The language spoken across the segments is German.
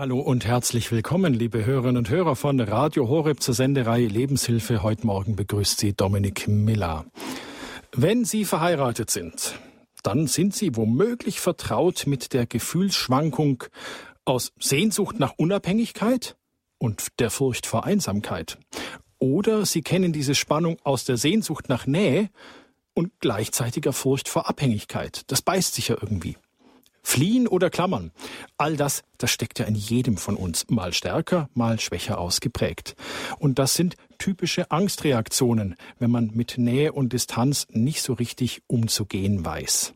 Hallo und herzlich willkommen, liebe Hörerinnen und Hörer von Radio Horeb zur Sendereihe Lebenshilfe. Heute Morgen begrüßt Sie Dominik Miller. Wenn Sie verheiratet sind, dann sind Sie womöglich vertraut mit der Gefühlsschwankung aus Sehnsucht nach Unabhängigkeit und der Furcht vor Einsamkeit. Oder Sie kennen diese Spannung aus der Sehnsucht nach Nähe und gleichzeitiger Furcht vor Abhängigkeit. Das beißt sich ja irgendwie. Fliehen oder klammern. All das, das steckt ja in jedem von uns, mal stärker, mal schwächer ausgeprägt. Und das sind typische Angstreaktionen, wenn man mit Nähe und Distanz nicht so richtig umzugehen weiß.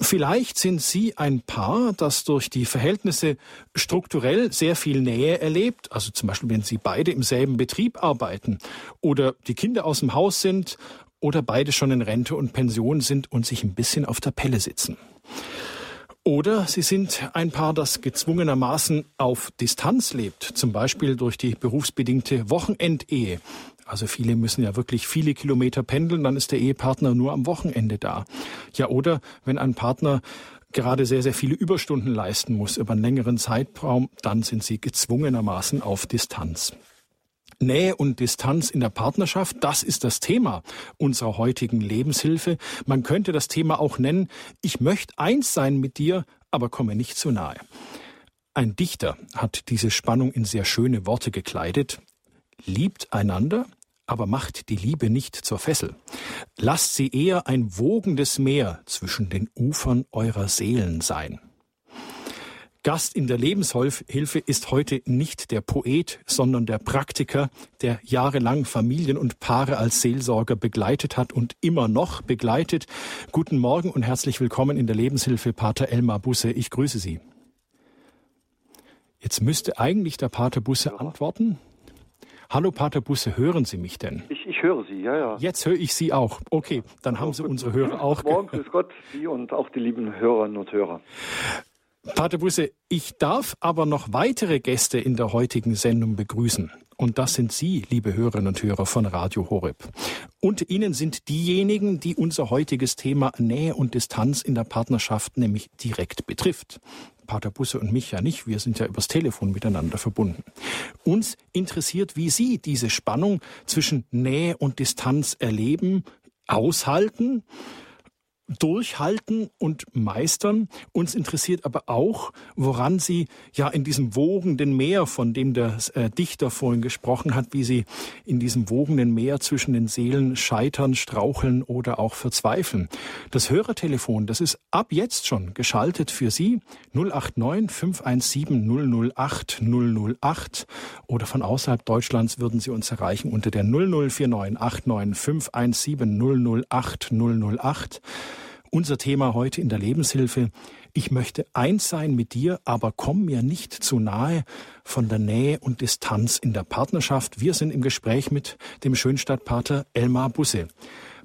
Vielleicht sind Sie ein Paar, das durch die Verhältnisse strukturell sehr viel Nähe erlebt, also zum Beispiel wenn Sie beide im selben Betrieb arbeiten oder die Kinder aus dem Haus sind oder beide schon in Rente und Pension sind und sich ein bisschen auf der Pelle sitzen. Oder Sie sind ein Paar, das gezwungenermaßen auf Distanz lebt, zum Beispiel durch die berufsbedingte Wochenendehe. Also viele müssen ja wirklich viele Kilometer pendeln, dann ist der Ehepartner nur am Wochenende da. Ja, oder wenn ein Partner gerade sehr, sehr viele Überstunden leisten muss über einen längeren Zeitraum, dann sind sie gezwungenermaßen auf Distanz. Nähe und Distanz in der Partnerschaft, das ist das Thema unserer heutigen Lebenshilfe. Man könnte das Thema auch nennen, ich möchte eins sein mit dir, aber komme nicht zu nahe. Ein Dichter hat diese Spannung in sehr schöne Worte gekleidet. Liebt einander, aber macht die Liebe nicht zur Fessel. Lasst sie eher ein wogendes Meer zwischen den Ufern eurer Seelen sein. Gast in der Lebenshilfe ist heute nicht der Poet, sondern der Praktiker, der jahrelang Familien und Paare als Seelsorger begleitet hat und immer noch begleitet. Guten Morgen und herzlich willkommen in der Lebenshilfe, Pater Elmar Busse. Ich grüße Sie. Jetzt müsste eigentlich der Pater Busse antworten. Hallo Pater Busse, hören Sie mich denn? Ich, ich höre Sie, ja, ja. Jetzt höre ich Sie auch. Okay, dann haben Sie unsere Hörer auch. Morgen, grüß Gott, Sie und auch die lieben Hörerinnen und Hörer. Pater Busse, ich darf aber noch weitere Gäste in der heutigen Sendung begrüßen. Und das sind Sie, liebe Hörerinnen und Hörer von Radio Horeb. Und Ihnen sind diejenigen, die unser heutiges Thema Nähe und Distanz in der Partnerschaft nämlich direkt betrifft. Pater Busse und mich ja nicht, wir sind ja übers Telefon miteinander verbunden. Uns interessiert, wie Sie diese Spannung zwischen Nähe und Distanz erleben, aushalten durchhalten und meistern. Uns interessiert aber auch, woran Sie ja in diesem wogenden Meer, von dem der äh, Dichter vorhin gesprochen hat, wie Sie in diesem wogenden Meer zwischen den Seelen scheitern, straucheln oder auch verzweifeln. Das Hörertelefon, das ist ab jetzt schon geschaltet für Sie 089 517 008 008 oder von außerhalb Deutschlands würden Sie uns erreichen unter der 0049 89 517 008 008. Unser Thema heute in der Lebenshilfe. Ich möchte eins sein mit dir, aber komm mir nicht zu nahe von der Nähe und Distanz in der Partnerschaft. Wir sind im Gespräch mit dem Schönstadtpater Elmar Busse.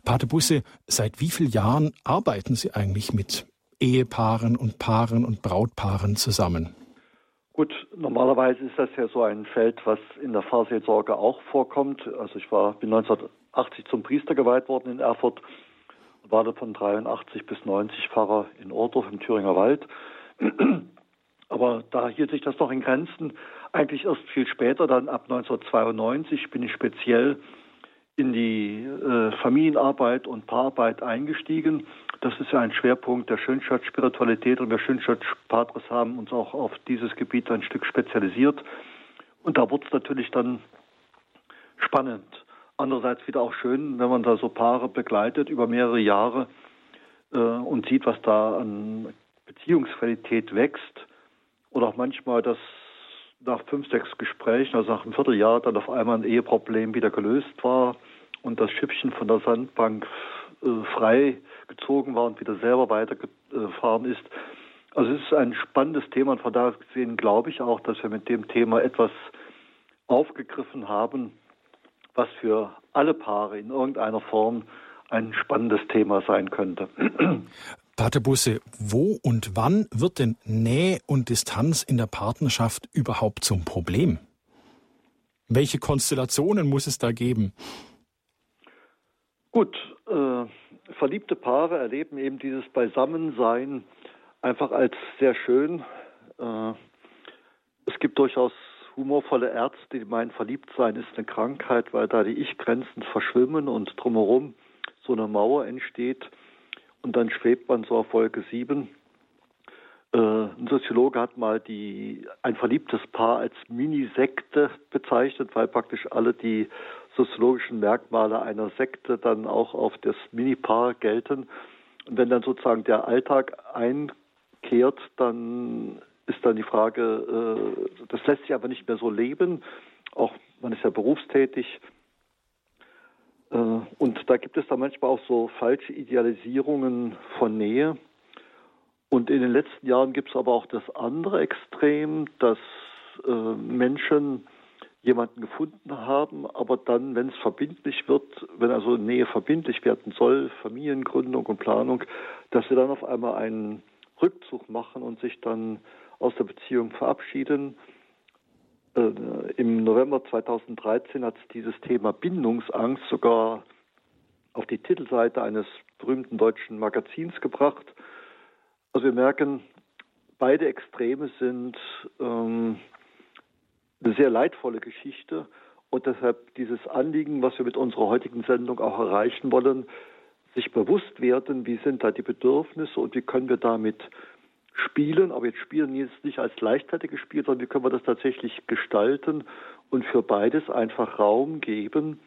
Pater Busse, seit wie vielen Jahren arbeiten Sie eigentlich mit Ehepaaren und Paaren und Brautpaaren zusammen? Gut, normalerweise ist das ja so ein Feld, was in der Fahrseelsorge auch vorkommt. Also ich war, bin 1980 zum Priester geweiht worden in Erfurt war da von 83 bis 90 Pfarrer in Ohrdorf im Thüringer Wald. Aber da hielt sich das noch in Grenzen. Eigentlich erst viel später, dann ab 1992, bin ich speziell in die äh, Familienarbeit und Paararbeit eingestiegen. Das ist ja ein Schwerpunkt der Schönstadt-Spiritualität und wir Schönstadt-Patres haben uns auch auf dieses Gebiet ein Stück spezialisiert. Und da wurde es natürlich dann spannend. Andererseits wieder auch schön, wenn man da so Paare begleitet über mehrere Jahre äh, und sieht, was da an Beziehungsqualität wächst. Oder auch manchmal, dass nach fünf, sechs Gesprächen, also nach einem Vierteljahr, dann auf einmal ein Eheproblem wieder gelöst war und das Schiffchen von der Sandbank äh, frei gezogen war und wieder selber weitergefahren ist. Also es ist ein spannendes Thema und von daher gesehen glaube ich auch, dass wir mit dem Thema etwas aufgegriffen haben, was für alle Paare in irgendeiner Form ein spannendes Thema sein könnte. Pater Busse, wo und wann wird denn Nähe und Distanz in der Partnerschaft überhaupt zum Problem? Welche Konstellationen muss es da geben? Gut, äh, verliebte Paare erleben eben dieses Beisammensein einfach als sehr schön. Äh, gibt durchaus humorvolle Ärzte, die meinen, verliebt sein ist eine Krankheit, weil da die Ich-Grenzen verschwimmen und drumherum so eine Mauer entsteht und dann schwebt man so auf Wolke 7. Äh, ein Soziologe hat mal die, ein verliebtes Paar als Mini-Sekte bezeichnet, weil praktisch alle die soziologischen Merkmale einer Sekte dann auch auf das Mini-Paar gelten. Und wenn dann sozusagen der Alltag einkehrt, dann ist dann die Frage, äh, das lässt sich aber nicht mehr so leben. Auch man ist ja berufstätig. Äh, und da gibt es dann manchmal auch so falsche Idealisierungen von Nähe. Und in den letzten Jahren gibt es aber auch das andere Extrem, dass äh, Menschen jemanden gefunden haben, aber dann, wenn es verbindlich wird, wenn also Nähe verbindlich werden soll, Familiengründung und Planung, dass sie dann auf einmal einen Rückzug machen und sich dann aus der Beziehung verabschieden. Äh, Im November 2013 hat dieses Thema Bindungsangst sogar auf die Titelseite eines berühmten deutschen Magazins gebracht. Also wir merken, beide Extreme sind ähm, eine sehr leidvolle Geschichte und deshalb dieses Anliegen, was wir mit unserer heutigen Sendung auch erreichen wollen, sich bewusst werden, wie sind da die Bedürfnisse und wie können wir damit spielen, aber jetzt spielen jetzt nicht als leichtfertiges Spiel, sondern wie können wir das tatsächlich gestalten und für beides einfach Raum geben.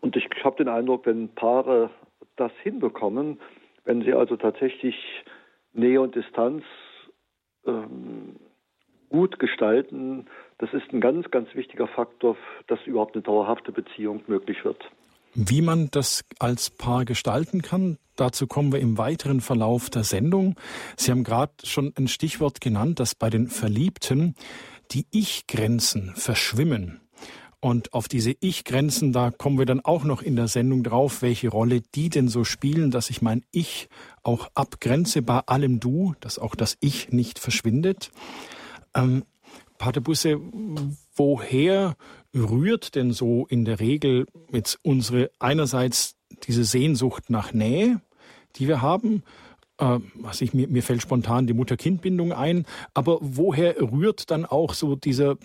Und ich habe den Eindruck, wenn Paare das hinbekommen, wenn sie also tatsächlich Nähe und Distanz ähm, gut gestalten, das ist ein ganz, ganz wichtiger Faktor, dass überhaupt eine dauerhafte Beziehung möglich wird. Wie man das als Paar gestalten kann, dazu kommen wir im weiteren Verlauf der Sendung. Sie haben gerade schon ein Stichwort genannt, dass bei den Verliebten die Ich-Grenzen verschwimmen. Und auf diese Ich-Grenzen, da kommen wir dann auch noch in der Sendung drauf, welche Rolle die denn so spielen, dass ich mein Ich auch abgrenze bei allem Du, dass auch das Ich nicht verschwindet. Ähm, Pater Busse, woher rührt denn so in der Regel jetzt unsere einerseits diese Sehnsucht nach Nähe, die wir haben? Äh, was ich, mir, mir fällt spontan die Mutter-Kind-Bindung ein, aber woher rührt dann auch so dieser,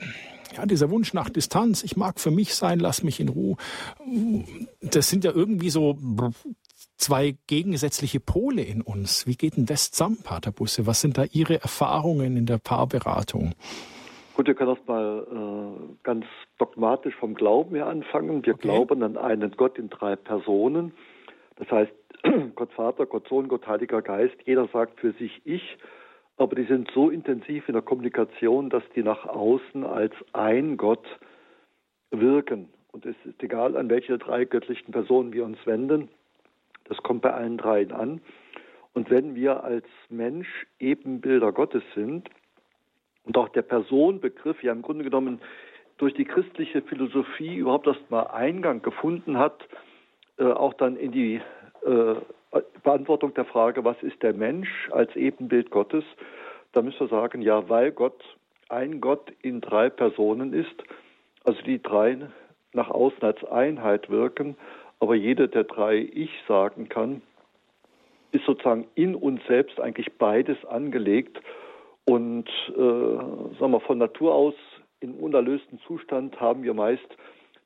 ja, dieser Wunsch nach Distanz? Ich mag für mich sein, lass mich in Ruhe. Das sind ja irgendwie so zwei gegensätzliche Pole in uns. Wie geht denn das zusammen, Pater Busse? Was sind da Ihre Erfahrungen in der Paarberatung? Gut, wir können erstmal äh, ganz dogmatisch vom Glauben her anfangen. Wir okay. glauben an einen Gott in drei Personen. Das heißt, Gott Vater, Gott Sohn, Gott Heiliger Geist. Jeder sagt für sich ich, aber die sind so intensiv in der Kommunikation, dass die nach außen als ein Gott wirken. Und es ist egal, an welche drei göttlichen Personen wir uns wenden. Das kommt bei allen dreien an. Und wenn wir als Mensch Ebenbilder Gottes sind, und auch der Personenbegriff ja im Grunde genommen durch die christliche Philosophie überhaupt erst mal Eingang gefunden hat, äh, auch dann in die äh, Beantwortung der Frage, was ist der Mensch als Ebenbild Gottes, da müssen wir sagen, ja, weil Gott ein Gott in drei Personen ist, also die drei nach außen als Einheit wirken, aber jede der drei Ich sagen kann, ist sozusagen in uns selbst eigentlich beides angelegt und äh, sagen wir von Natur aus im unerlösten Zustand haben wir meist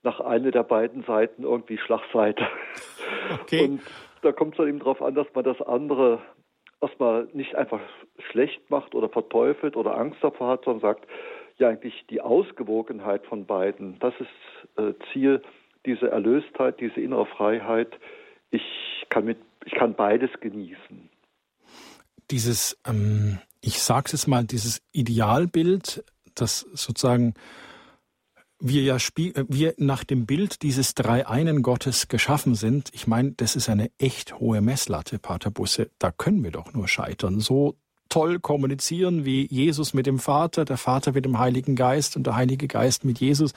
nach einer der beiden Seiten irgendwie Schlagseite. Okay. Und da kommt es dann eben darauf an, dass man das andere erstmal nicht einfach schlecht macht oder verteufelt oder Angst davor hat, sondern sagt, ja eigentlich die Ausgewogenheit von beiden, das ist äh, Ziel, diese Erlöstheit, diese innere Freiheit. Ich kann mit, ich kann beides genießen. Dieses ähm ich sage es mal, dieses Idealbild, das sozusagen wir ja spiel wir nach dem Bild dieses dreieinen Gottes geschaffen sind, ich meine, das ist eine echt hohe Messlatte, Pater Busse. Da können wir doch nur scheitern. So toll kommunizieren wie Jesus mit dem Vater, der Vater mit dem Heiligen Geist und der Heilige Geist mit Jesus.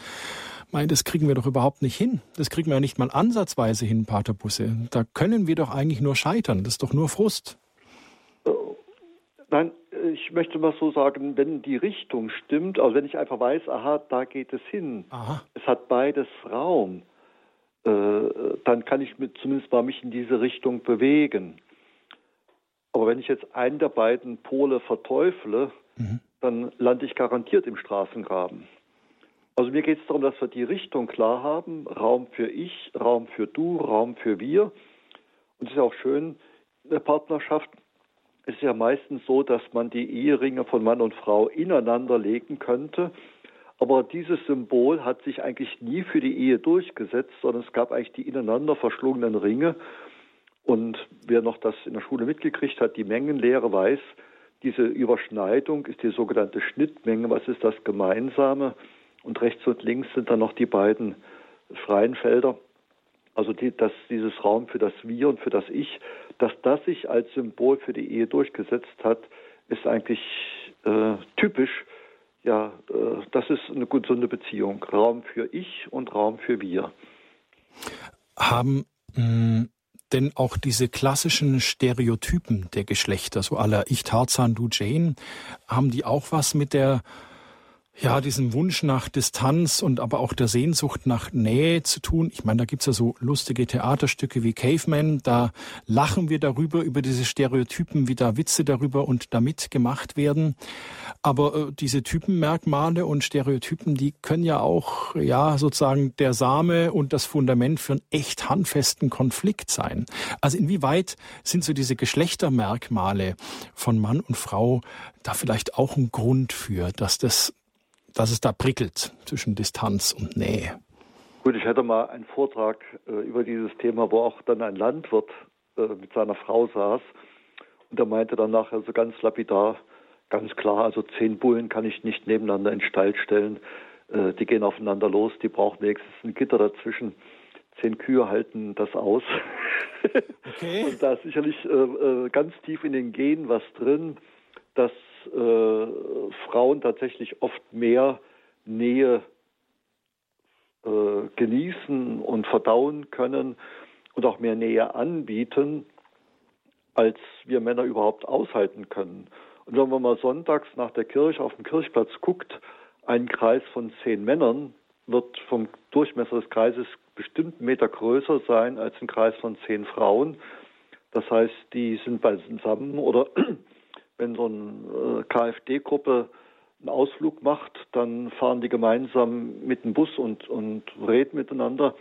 Mein, das kriegen wir doch überhaupt nicht hin. Das kriegen wir ja nicht mal ansatzweise hin, Pater Busse. Da können wir doch eigentlich nur scheitern. Das ist doch nur Frust. Nein, ich möchte mal so sagen, wenn die Richtung stimmt, also wenn ich einfach weiß, aha, da geht es hin, aha. es hat beides Raum, äh, dann kann ich mit, zumindest mal mich in diese Richtung bewegen. Aber wenn ich jetzt einen der beiden Pole verteufle, mhm. dann lande ich garantiert im Straßengraben. Also mir geht es darum, dass wir die Richtung klar haben. Raum für ich, Raum für du, Raum für wir. Und es ist auch schön, in der Partnerschaft ist ja meistens so, dass man die Eheringe von Mann und Frau ineinander legen könnte. Aber dieses Symbol hat sich eigentlich nie für die Ehe durchgesetzt, sondern es gab eigentlich die ineinander verschlungenen Ringe. Und wer noch das in der Schule mitgekriegt hat, die Mengenlehre weiß, diese Überschneidung ist die sogenannte Schnittmenge. Was ist das Gemeinsame? Und rechts und links sind dann noch die beiden freien Felder. Also die, dass dieses Raum für das Wir und für das Ich, dass das sich als Symbol für die Ehe durchgesetzt hat, ist eigentlich äh, typisch. Ja, äh, das ist eine gesunde Beziehung. Raum für Ich und Raum für Wir. Haben mh, hm, denn auch diese klassischen Stereotypen der Geschlechter, so aller Ich Tarzan, du Jane, haben die auch was mit der ja, diesen Wunsch nach Distanz und aber auch der Sehnsucht nach Nähe zu tun. Ich meine, da gibt's ja so lustige Theaterstücke wie Caveman, da lachen wir darüber, über diese Stereotypen, wie da Witze darüber und damit gemacht werden. Aber äh, diese Typenmerkmale und Stereotypen, die können ja auch, ja, sozusagen der Same und das Fundament für einen echt handfesten Konflikt sein. Also inwieweit sind so diese Geschlechtermerkmale von Mann und Frau da vielleicht auch ein Grund für, dass das dass es da prickelt zwischen Distanz und Nähe. Gut, ich hatte mal einen Vortrag äh, über dieses Thema, wo auch dann ein Landwirt äh, mit seiner Frau saß und er meinte dann nachher so ganz lapidar, ganz klar, also zehn Bullen kann ich nicht nebeneinander in den Stall stellen. Äh, die gehen aufeinander los, die brauchen wenigstens ein Gitter dazwischen. Zehn Kühe halten das aus. Okay. und da ist sicherlich äh, äh, ganz tief in den Genen was drin, dass äh, Frauen tatsächlich oft mehr Nähe äh, genießen und verdauen können und auch mehr Nähe anbieten, als wir Männer überhaupt aushalten können. Und wenn man mal sonntags nach der Kirche auf dem Kirchplatz guckt, ein Kreis von zehn Männern wird vom Durchmesser des Kreises bestimmt einen Meter größer sein als ein Kreis von zehn Frauen. Das heißt, die sind beisammen oder wenn so eine äh, KfD-Gruppe einen Ausflug macht, dann fahren die gemeinsam mit dem Bus und, und reden miteinander.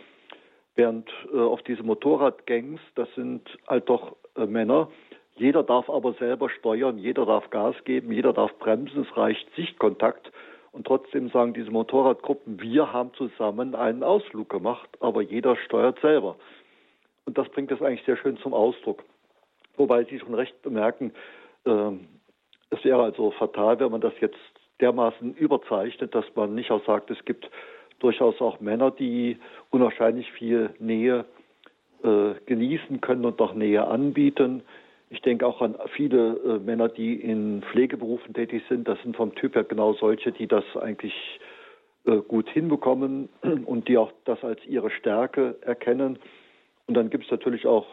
Während äh, auf diese Motorradgangs, das sind halt doch äh, Männer, jeder darf aber selber steuern, jeder darf Gas geben, jeder darf bremsen, es reicht Sichtkontakt. Und trotzdem sagen diese Motorradgruppen, wir haben zusammen einen Ausflug gemacht, aber jeder steuert selber. Und das bringt es eigentlich sehr schön zum Ausdruck. Wobei Sie schon recht bemerken, es wäre also fatal, wenn man das jetzt dermaßen überzeichnet, dass man nicht auch sagt, es gibt durchaus auch Männer, die unwahrscheinlich viel Nähe äh, genießen können und auch Nähe anbieten. Ich denke auch an viele äh, Männer, die in Pflegeberufen tätig sind. Das sind vom Typ her genau solche, die das eigentlich äh, gut hinbekommen und die auch das als ihre Stärke erkennen. Und dann gibt es natürlich auch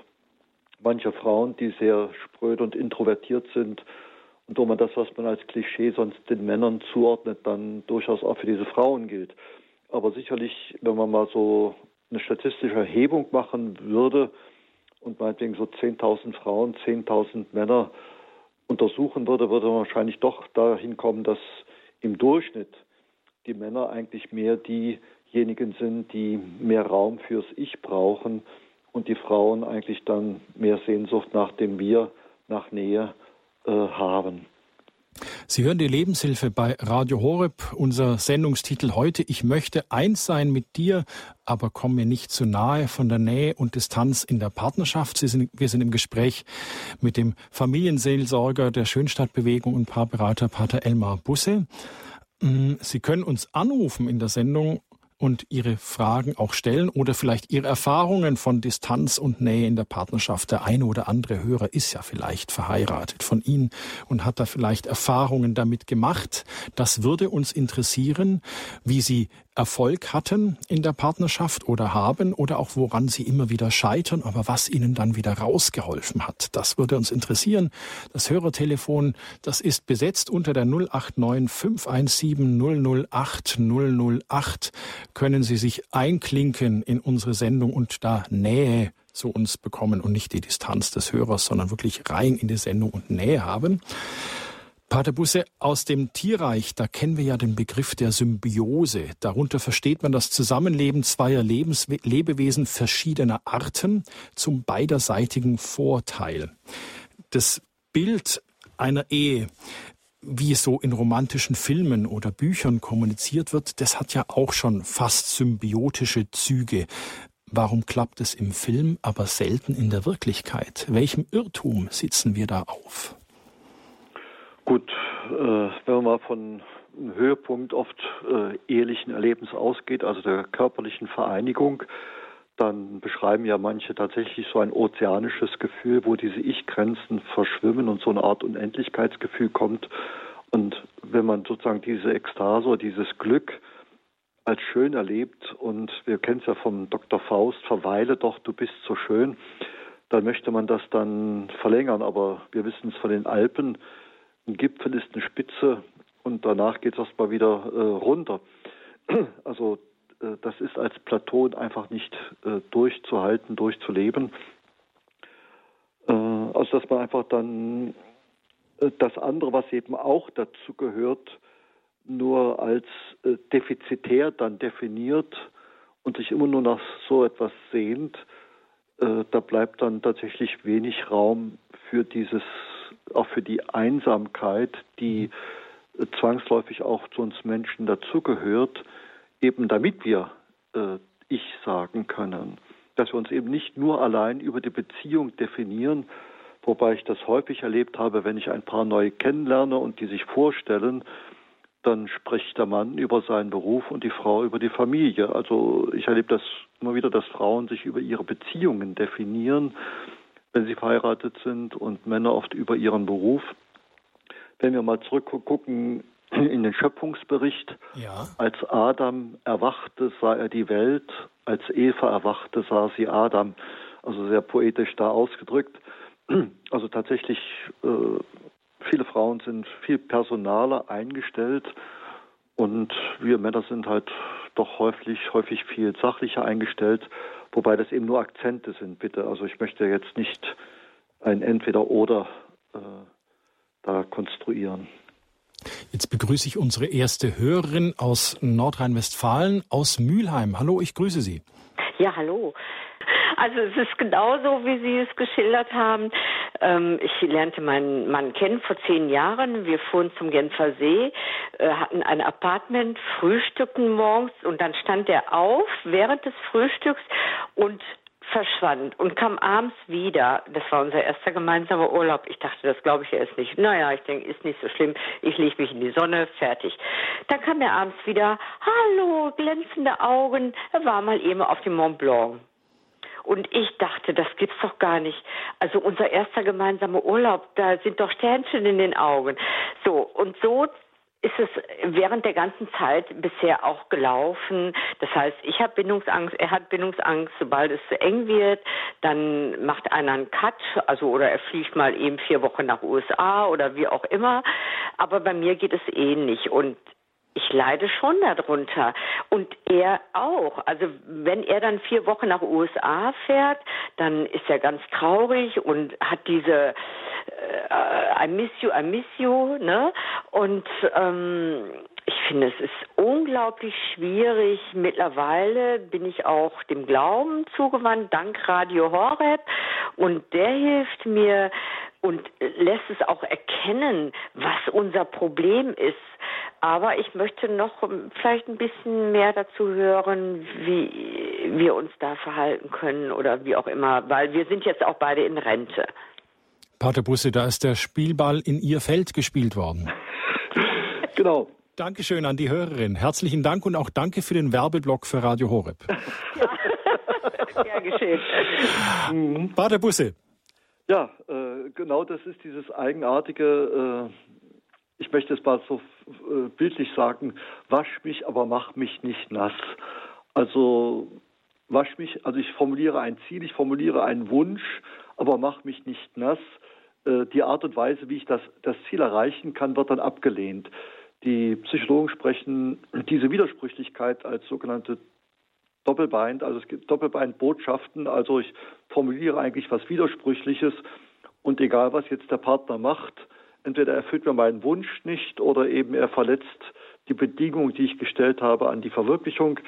manche Frauen, die sehr spröd und introvertiert sind und wo man das, was man als Klischee sonst den Männern zuordnet, dann durchaus auch für diese Frauen gilt. Aber sicherlich, wenn man mal so eine statistische Erhebung machen würde und meinetwegen so 10.000 Frauen, 10.000 Männer untersuchen würde, würde man wahrscheinlich doch dahin kommen, dass im Durchschnitt die Männer eigentlich mehr diejenigen sind, die mehr Raum fürs Ich brauchen und die Frauen eigentlich dann mehr Sehnsucht nach dem Wir, nach Nähe äh, haben. Sie hören die Lebenshilfe bei Radio Horeb. Unser Sendungstitel heute, ich möchte eins sein mit dir, aber komm mir nicht zu nahe von der Nähe und Distanz in der Partnerschaft. Sind, wir sind im Gespräch mit dem Familienseelsorger der Schönstadtbewegung und Paarberater Pater Elmar Busse. Mm, Sie können uns anrufen in der Sendung und Ihre Fragen auch stellen oder vielleicht Ihre Erfahrungen von Distanz und Nähe in der Partnerschaft. Der eine oder andere Hörer ist ja vielleicht verheiratet von Ihnen und hat da vielleicht Erfahrungen damit gemacht. Das würde uns interessieren, wie Sie Erfolg hatten in der Partnerschaft oder haben oder auch woran sie immer wieder scheitern, aber was ihnen dann wieder rausgeholfen hat. Das würde uns interessieren. Das Hörertelefon, das ist besetzt unter der 089 517 008 008. Können Sie sich einklinken in unsere Sendung und da Nähe zu uns bekommen und nicht die Distanz des Hörers, sondern wirklich rein in die Sendung und Nähe haben. Pater Busse, aus dem Tierreich, da kennen wir ja den Begriff der Symbiose. Darunter versteht man das Zusammenleben zweier Lebens Lebewesen verschiedener Arten zum beiderseitigen Vorteil. Das Bild einer Ehe, wie es so in romantischen Filmen oder Büchern kommuniziert wird, das hat ja auch schon fast symbiotische Züge. Warum klappt es im Film, aber selten in der Wirklichkeit? Welchem Irrtum sitzen wir da auf? Gut, äh, wenn man mal von einem Höhepunkt oft äh, ehelichen Erlebens ausgeht, also der körperlichen Vereinigung, dann beschreiben ja manche tatsächlich so ein ozeanisches Gefühl, wo diese Ich-Grenzen verschwimmen und so eine Art Unendlichkeitsgefühl kommt. Und wenn man sozusagen diese Ekstase oder dieses Glück als schön erlebt und wir kennen es ja vom Dr. Faust, verweile doch, du bist so schön, dann möchte man das dann verlängern. Aber wir wissen es von den Alpen, ein Gipfel ist eine Spitze und danach geht es erstmal wieder äh, runter. Also äh, das ist als Platon einfach nicht äh, durchzuhalten, durchzuleben. Äh, also dass man einfach dann äh, das andere, was eben auch dazu gehört, nur als äh, defizitär dann definiert und sich immer nur nach so etwas sehnt, da bleibt dann tatsächlich wenig Raum für dieses auch für die Einsamkeit, die zwangsläufig auch zu uns Menschen dazugehört, eben damit wir äh, Ich sagen können. Dass wir uns eben nicht nur allein über die Beziehung definieren, wobei ich das häufig erlebt habe, wenn ich ein paar neue kennenlerne und die sich vorstellen, dann spricht der Mann über seinen Beruf und die Frau über die Familie. Also ich erlebe das immer wieder, dass Frauen sich über ihre Beziehungen definieren wenn sie verheiratet sind und Männer oft über ihren Beruf. Wenn wir mal zurückgucken in den Schöpfungsbericht, ja. als Adam erwachte, sah er die Welt, als Eva erwachte, sah sie Adam. Also sehr poetisch da ausgedrückt. Also tatsächlich, äh, viele Frauen sind viel personaler eingestellt und wir Männer sind halt doch häufig, häufig viel sachlicher eingestellt wobei das eben nur Akzente sind, bitte. Also ich möchte jetzt nicht ein Entweder-Oder äh, da konstruieren. Jetzt begrüße ich unsere erste Hörerin aus Nordrhein-Westfalen, aus Mülheim. Hallo, ich grüße Sie. Ja, hallo. Also es ist genauso, wie Sie es geschildert haben. Ähm, ich lernte meinen Mann kennen vor zehn Jahren. Wir fuhren zum Genfer See, äh, hatten ein Apartment, frühstückten morgens und dann stand er auf während des Frühstücks und verschwand und kam abends wieder. Das war unser erster gemeinsamer Urlaub. Ich dachte, das glaube ich erst nicht. Naja, ich denke, ist nicht so schlimm. Ich lege mich in die Sonne, fertig. Dann kam er abends wieder. Hallo, glänzende Augen. Er war mal eben auf dem Mont Blanc. Und ich dachte, das gibt's doch gar nicht. Also unser erster gemeinsamer Urlaub, da sind doch Sternchen in den Augen. So, und so ist es während der ganzen Zeit bisher auch gelaufen. Das heißt, ich habe Bindungsangst, er hat Bindungsangst. Sobald es zu eng wird, dann macht einer einen Cut, also oder er fliegt mal eben vier Wochen nach USA oder wie auch immer. Aber bei mir geht es ähnlich eh und ich leide schon darunter. Und er auch. Also wenn er dann vier Wochen nach USA fährt, dann ist er ganz traurig und hat diese äh, I miss you, I miss you, ne? Und ähm, ich finde, es ist unglaublich schwierig. Mittlerweile bin ich auch dem Glauben zugewandt, dank Radio Horeb. Und der hilft mir und lässt es auch erkennen, was unser Problem ist. Aber ich möchte noch vielleicht ein bisschen mehr dazu hören, wie wir uns da verhalten können oder wie auch immer, weil wir sind jetzt auch beide in Rente. Pater Busse, da ist der Spielball in Ihr Feld gespielt worden. genau. Dankeschön an die Hörerin. Herzlichen Dank und auch danke für den Werbeblock für Radio Horeb. Ja, gern geschehen. Mhm. Pater Busse. Ja, äh, genau das ist dieses eigenartige, äh, ich möchte es mal so äh, bildlich sagen, wasch mich, aber mach mich nicht nass. Also wasch mich, also ich formuliere ein Ziel, ich formuliere einen Wunsch, aber mach mich nicht nass. Äh, die Art und Weise, wie ich das, das Ziel erreichen kann, wird dann abgelehnt. Die Psychologen sprechen diese Widersprüchlichkeit als sogenannte Doppelbein, also es gibt Doppelbeinbotschaften, also ich formuliere eigentlich was Widersprüchliches und egal was jetzt der Partner macht, entweder erfüllt mir meinen Wunsch nicht oder eben er verletzt die Bedingungen, die ich gestellt habe, an die Verwirklichung.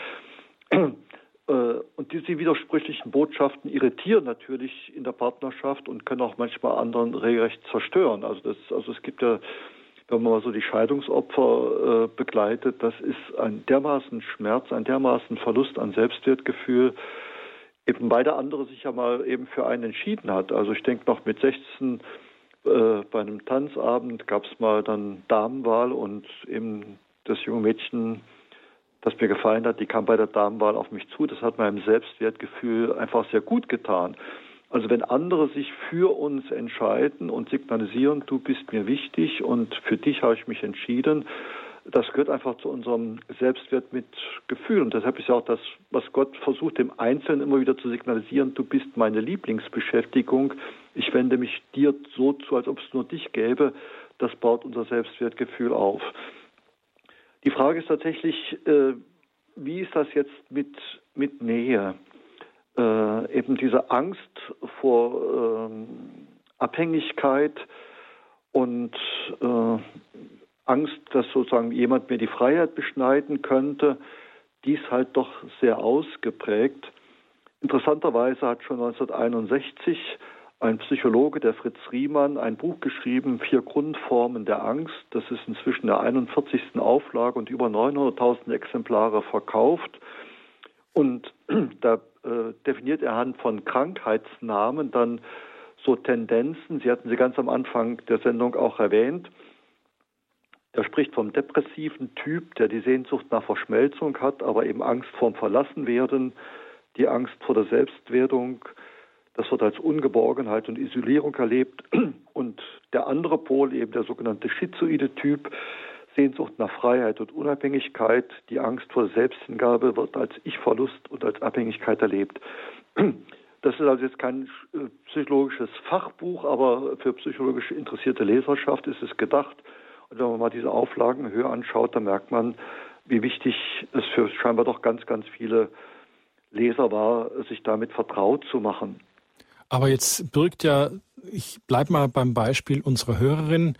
Äh, und diese widersprüchlichen Botschaften irritieren natürlich in der Partnerschaft und können auch manchmal anderen regelrecht zerstören. Also, das, also es gibt ja, wenn man mal so die Scheidungsopfer äh, begleitet, das ist ein dermaßen Schmerz, ein dermaßen Verlust an Selbstwertgefühl, eben weil der andere sich ja mal eben für einen entschieden hat. Also ich denke noch mit 16 äh, bei einem Tanzabend gab es mal dann Damenwahl und eben das junge Mädchen, das mir gefallen hat, die kam bei der Damenwahl auf mich zu. Das hat meinem Selbstwertgefühl einfach sehr gut getan. Also wenn andere sich für uns entscheiden und signalisieren, du bist mir wichtig und für dich habe ich mich entschieden, das gehört einfach zu unserem Selbstwert mit Gefühl. Und deshalb ist ja auch das, was Gott versucht, dem Einzelnen immer wieder zu signalisieren, du bist meine Lieblingsbeschäftigung. Ich wende mich dir so zu, als ob es nur dich gäbe. Das baut unser Selbstwertgefühl auf. Die Frage ist tatsächlich, äh, wie ist das jetzt mit, mit Nähe? Äh, eben diese Angst vor äh, Abhängigkeit und äh, Angst, dass sozusagen jemand mir die Freiheit beschneiden könnte, dies halt doch sehr ausgeprägt. Interessanterweise hat schon 1961 ein Psychologe, der Fritz Riemann, ein Buch geschrieben, Vier Grundformen der Angst. Das ist inzwischen der 41. Auflage und über 900.000 Exemplare verkauft. Und da äh, definiert er anhand von Krankheitsnamen dann so Tendenzen. Sie hatten sie ganz am Anfang der Sendung auch erwähnt. Er spricht vom depressiven Typ, der die Sehnsucht nach Verschmelzung hat, aber eben Angst vorm Verlassenwerden, die Angst vor der Selbstwertung, das wird als Ungeborgenheit und Isolierung erlebt. Und der andere Pol, eben der sogenannte schizoide Typ, Sehnsucht nach Freiheit und Unabhängigkeit, die Angst vor Selbsthingabe wird als Ich-Verlust und als Abhängigkeit erlebt. Das ist also jetzt kein äh, psychologisches Fachbuch, aber für psychologisch interessierte Leserschaft ist es gedacht. Und wenn man mal diese Auflagen höher anschaut, dann merkt man, wie wichtig es für scheinbar doch ganz, ganz viele Leser war, sich damit vertraut zu machen. Aber jetzt birgt ja, ich bleibe mal beim Beispiel unserer Hörerin,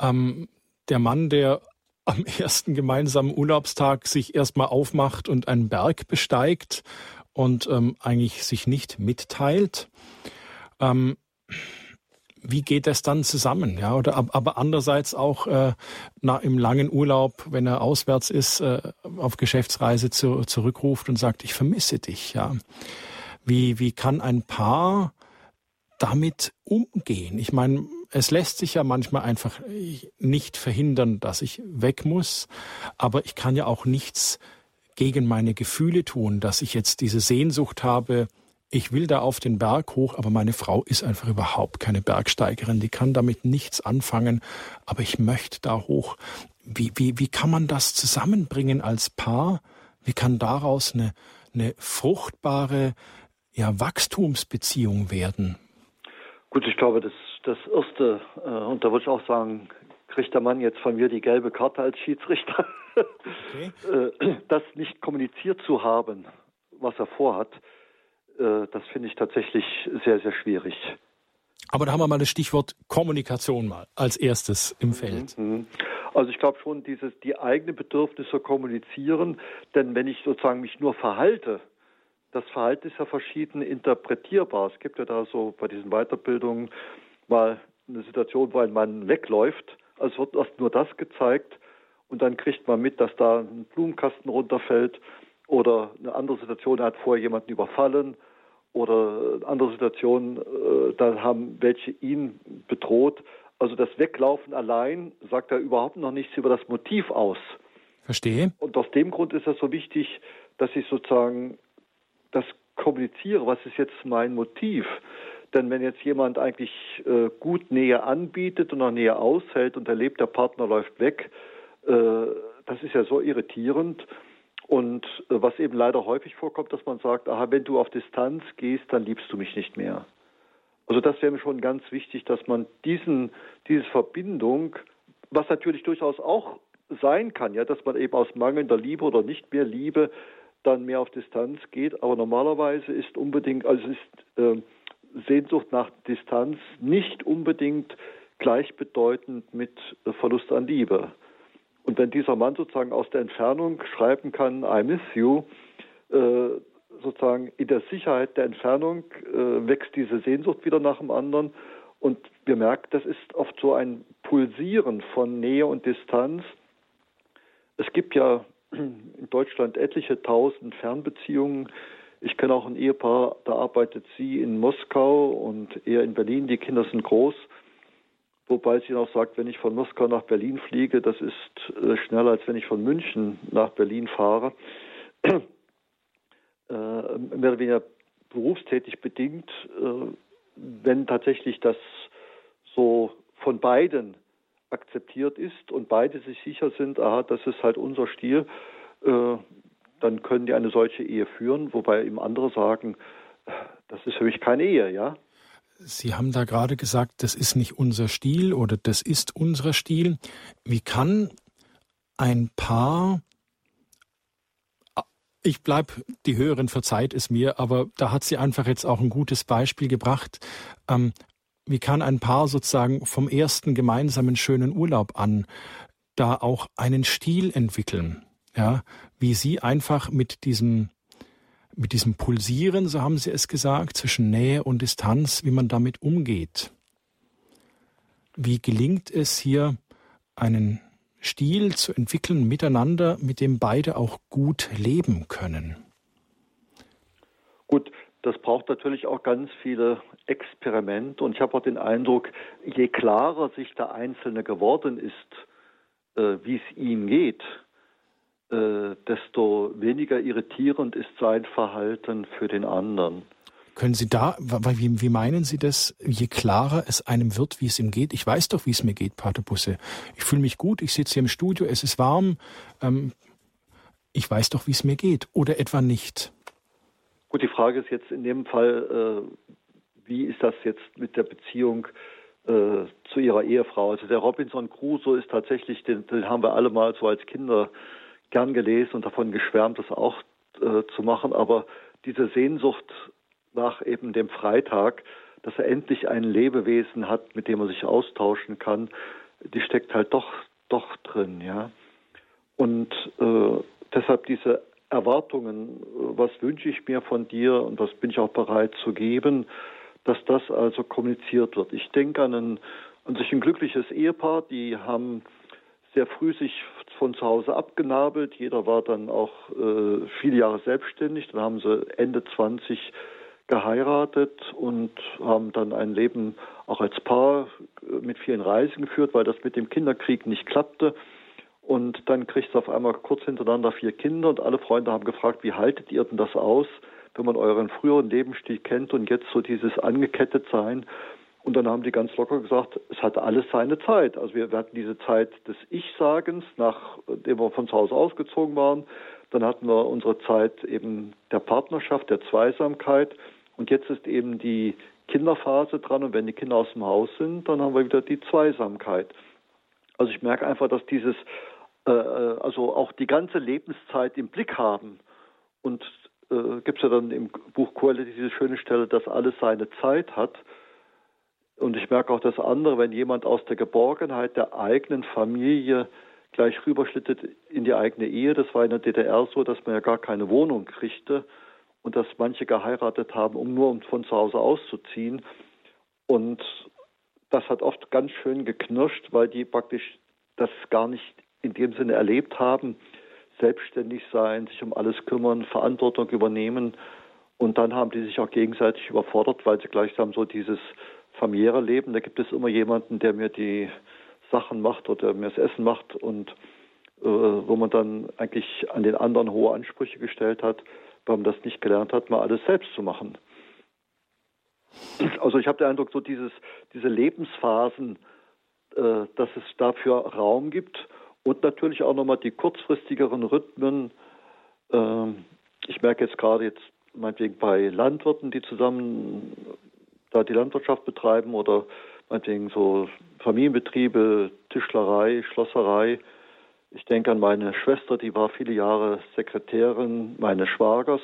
ähm, der Mann, der am ersten gemeinsamen Urlaubstag sich erstmal aufmacht und einen Berg besteigt und ähm, eigentlich sich nicht mitteilt. Ähm, wie geht das dann zusammen? Ja, oder aber andererseits auch äh, na, im langen Urlaub, wenn er auswärts ist, äh, auf Geschäftsreise zu, zurückruft und sagt, ich vermisse dich. Ja, wie wie kann ein Paar damit umgehen? Ich meine, es lässt sich ja manchmal einfach nicht verhindern, dass ich weg muss, aber ich kann ja auch nichts gegen meine Gefühle tun, dass ich jetzt diese Sehnsucht habe, ich will da auf den Berg hoch, aber meine Frau ist einfach überhaupt keine Bergsteigerin, die kann damit nichts anfangen, aber ich möchte da hoch. Wie, wie, wie kann man das zusammenbringen als Paar? Wie kann daraus eine, eine fruchtbare ja, Wachstumsbeziehung werden? Gut, ich glaube, das, das Erste, äh, und da würde ich auch sagen, kriegt der Mann jetzt von mir die gelbe Karte als Schiedsrichter, okay. äh, das nicht kommuniziert zu haben, was er vorhat, äh, das finde ich tatsächlich sehr, sehr schwierig. Aber da haben wir mal das Stichwort Kommunikation mal als erstes im mhm, Feld. Mhm. Also ich glaube schon, dieses die eigenen Bedürfnisse kommunizieren, denn wenn ich sozusagen mich nur verhalte, das Verhalten ist ja verschieden interpretierbar. Es gibt ja da so bei diesen Weiterbildungen mal eine Situation, wo ein Mann wegläuft, also wird erst nur das gezeigt und dann kriegt man mit, dass da ein Blumenkasten runterfällt oder eine andere Situation, er hat vorher jemanden überfallen oder eine andere Situation, äh, da haben welche ihn bedroht. Also das Weglaufen allein sagt da überhaupt noch nichts über das Motiv aus. Verstehe. Und aus dem Grund ist es so wichtig, dass ich sozusagen das kommuniziere, was ist jetzt mein Motiv? Denn wenn jetzt jemand eigentlich äh, gut Nähe anbietet und auch Nähe aushält und erlebt, der Partner läuft weg, äh, das ist ja so irritierend. Und äh, was eben leider häufig vorkommt, dass man sagt, aha, wenn du auf Distanz gehst, dann liebst du mich nicht mehr. Also das wäre mir schon ganz wichtig, dass man diesen, diese Verbindung, was natürlich durchaus auch sein kann, ja, dass man eben aus mangelnder Liebe oder nicht mehr Liebe dann mehr auf Distanz geht. Aber normalerweise ist unbedingt, also ist äh, Sehnsucht nach Distanz nicht unbedingt gleichbedeutend mit Verlust an Liebe. Und wenn dieser Mann sozusagen aus der Entfernung schreiben kann, I miss you, äh, sozusagen in der Sicherheit der Entfernung äh, wächst diese Sehnsucht wieder nach dem anderen. Und wir merken, das ist oft so ein Pulsieren von Nähe und Distanz. Es gibt ja in Deutschland etliche tausend Fernbeziehungen. Ich kenne auch ein Ehepaar, da arbeitet sie in Moskau und er in Berlin. Die Kinder sind groß. Wobei sie noch sagt, wenn ich von Moskau nach Berlin fliege, das ist äh, schneller, als wenn ich von München nach Berlin fahre. äh, mehr oder weniger berufstätig bedingt, äh, wenn tatsächlich das so von beiden akzeptiert ist und beide sich sicher sind, aha, das ist halt unser Stil, äh, dann können die eine solche Ehe führen, wobei ihm andere sagen, das ist für mich keine Ehe, ja. Sie haben da gerade gesagt, das ist nicht unser Stil oder das ist unser Stil. Wie kann ein Paar, ich bleibe, die Hörerin verzeiht es mir, aber da hat sie einfach jetzt auch ein gutes Beispiel gebracht. Ähm, wie kann ein Paar sozusagen vom ersten gemeinsamen schönen Urlaub an da auch einen Stil entwickeln? Ja, wie sie einfach mit diesem mit diesem Pulsieren, so haben Sie es gesagt, zwischen Nähe und Distanz, wie man damit umgeht. Wie gelingt es hier, einen Stil zu entwickeln miteinander, mit dem beide auch gut leben können? Gut, das braucht natürlich auch ganz viele Experimente und ich habe auch den Eindruck, je klarer sich der Einzelne geworden ist, äh, wie es ihm geht, äh, desto weniger irritierend ist sein Verhalten für den anderen. Können Sie da, wie, wie meinen Sie das, je klarer es einem wird, wie es ihm geht? Ich weiß doch, wie es mir geht, Pater Busse. Ich fühle mich gut, ich sitze hier im Studio, es ist warm. Ähm, ich weiß doch, wie es mir geht. Oder etwa nicht? Gut, die Frage ist jetzt in dem Fall, äh, wie ist das jetzt mit der Beziehung äh, zu Ihrer Ehefrau? Also der Robinson Crusoe ist tatsächlich, den, den haben wir alle mal so als Kinder gern gelesen und davon geschwärmt, das auch äh, zu machen. Aber diese Sehnsucht nach eben dem Freitag, dass er endlich ein Lebewesen hat, mit dem er sich austauschen kann, die steckt halt doch, doch drin, ja. Und äh, deshalb diese Erwartungen, was wünsche ich mir von dir und was bin ich auch bereit zu geben, dass das also kommuniziert wird. Ich denke an ein, an sich ein glückliches Ehepaar, die haben sehr früh sich von zu Hause abgenabelt. Jeder war dann auch äh, viele Jahre selbstständig. Dann haben sie Ende 20 geheiratet und haben dann ein Leben auch als Paar äh, mit vielen Reisen geführt, weil das mit dem Kinderkrieg nicht klappte. Und dann kriegt es auf einmal kurz hintereinander vier Kinder und alle Freunde haben gefragt, wie haltet ihr denn das aus, wenn man euren früheren Lebensstil kennt und jetzt so dieses angekettet sein und dann haben die ganz locker gesagt, es hatte alles seine Zeit. Also wir, wir hatten diese Zeit des Ich-Sagens, nachdem wir von zu Hause ausgezogen waren. Dann hatten wir unsere Zeit eben der Partnerschaft, der Zweisamkeit. Und jetzt ist eben die Kinderphase dran. Und wenn die Kinder aus dem Haus sind, dann haben wir wieder die Zweisamkeit. Also ich merke einfach, dass dieses, äh, äh also auch die ganze Lebenszeit im Blick haben. Und äh, gibt es ja dann im Buch Quelle diese schöne Stelle, dass alles seine Zeit hat. Und ich merke auch das andere, wenn jemand aus der Geborgenheit der eigenen Familie gleich rüberschlittet in die eigene Ehe. Das war in der DDR so, dass man ja gar keine Wohnung kriegte und dass manche geheiratet haben, um nur von zu Hause auszuziehen. Und das hat oft ganz schön geknirscht, weil die praktisch das gar nicht in dem Sinne erlebt haben. Selbstständig sein, sich um alles kümmern, Verantwortung übernehmen. Und dann haben die sich auch gegenseitig überfordert, weil sie gleichsam so dieses familiäre Leben, da gibt es immer jemanden, der mir die Sachen macht oder mir das Essen macht und äh, wo man dann eigentlich an den anderen hohe Ansprüche gestellt hat, weil man das nicht gelernt hat, mal alles selbst zu machen. Also ich habe den Eindruck, so dieses, diese Lebensphasen, äh, dass es dafür Raum gibt und natürlich auch nochmal die kurzfristigeren Rhythmen. Äh, ich merke jetzt gerade jetzt meinetwegen bei Landwirten, die zusammen da die Landwirtschaft betreiben oder meinetwegen so Familienbetriebe, Tischlerei, Schlosserei. Ich denke an meine Schwester, die war viele Jahre Sekretärin meines Schwagers,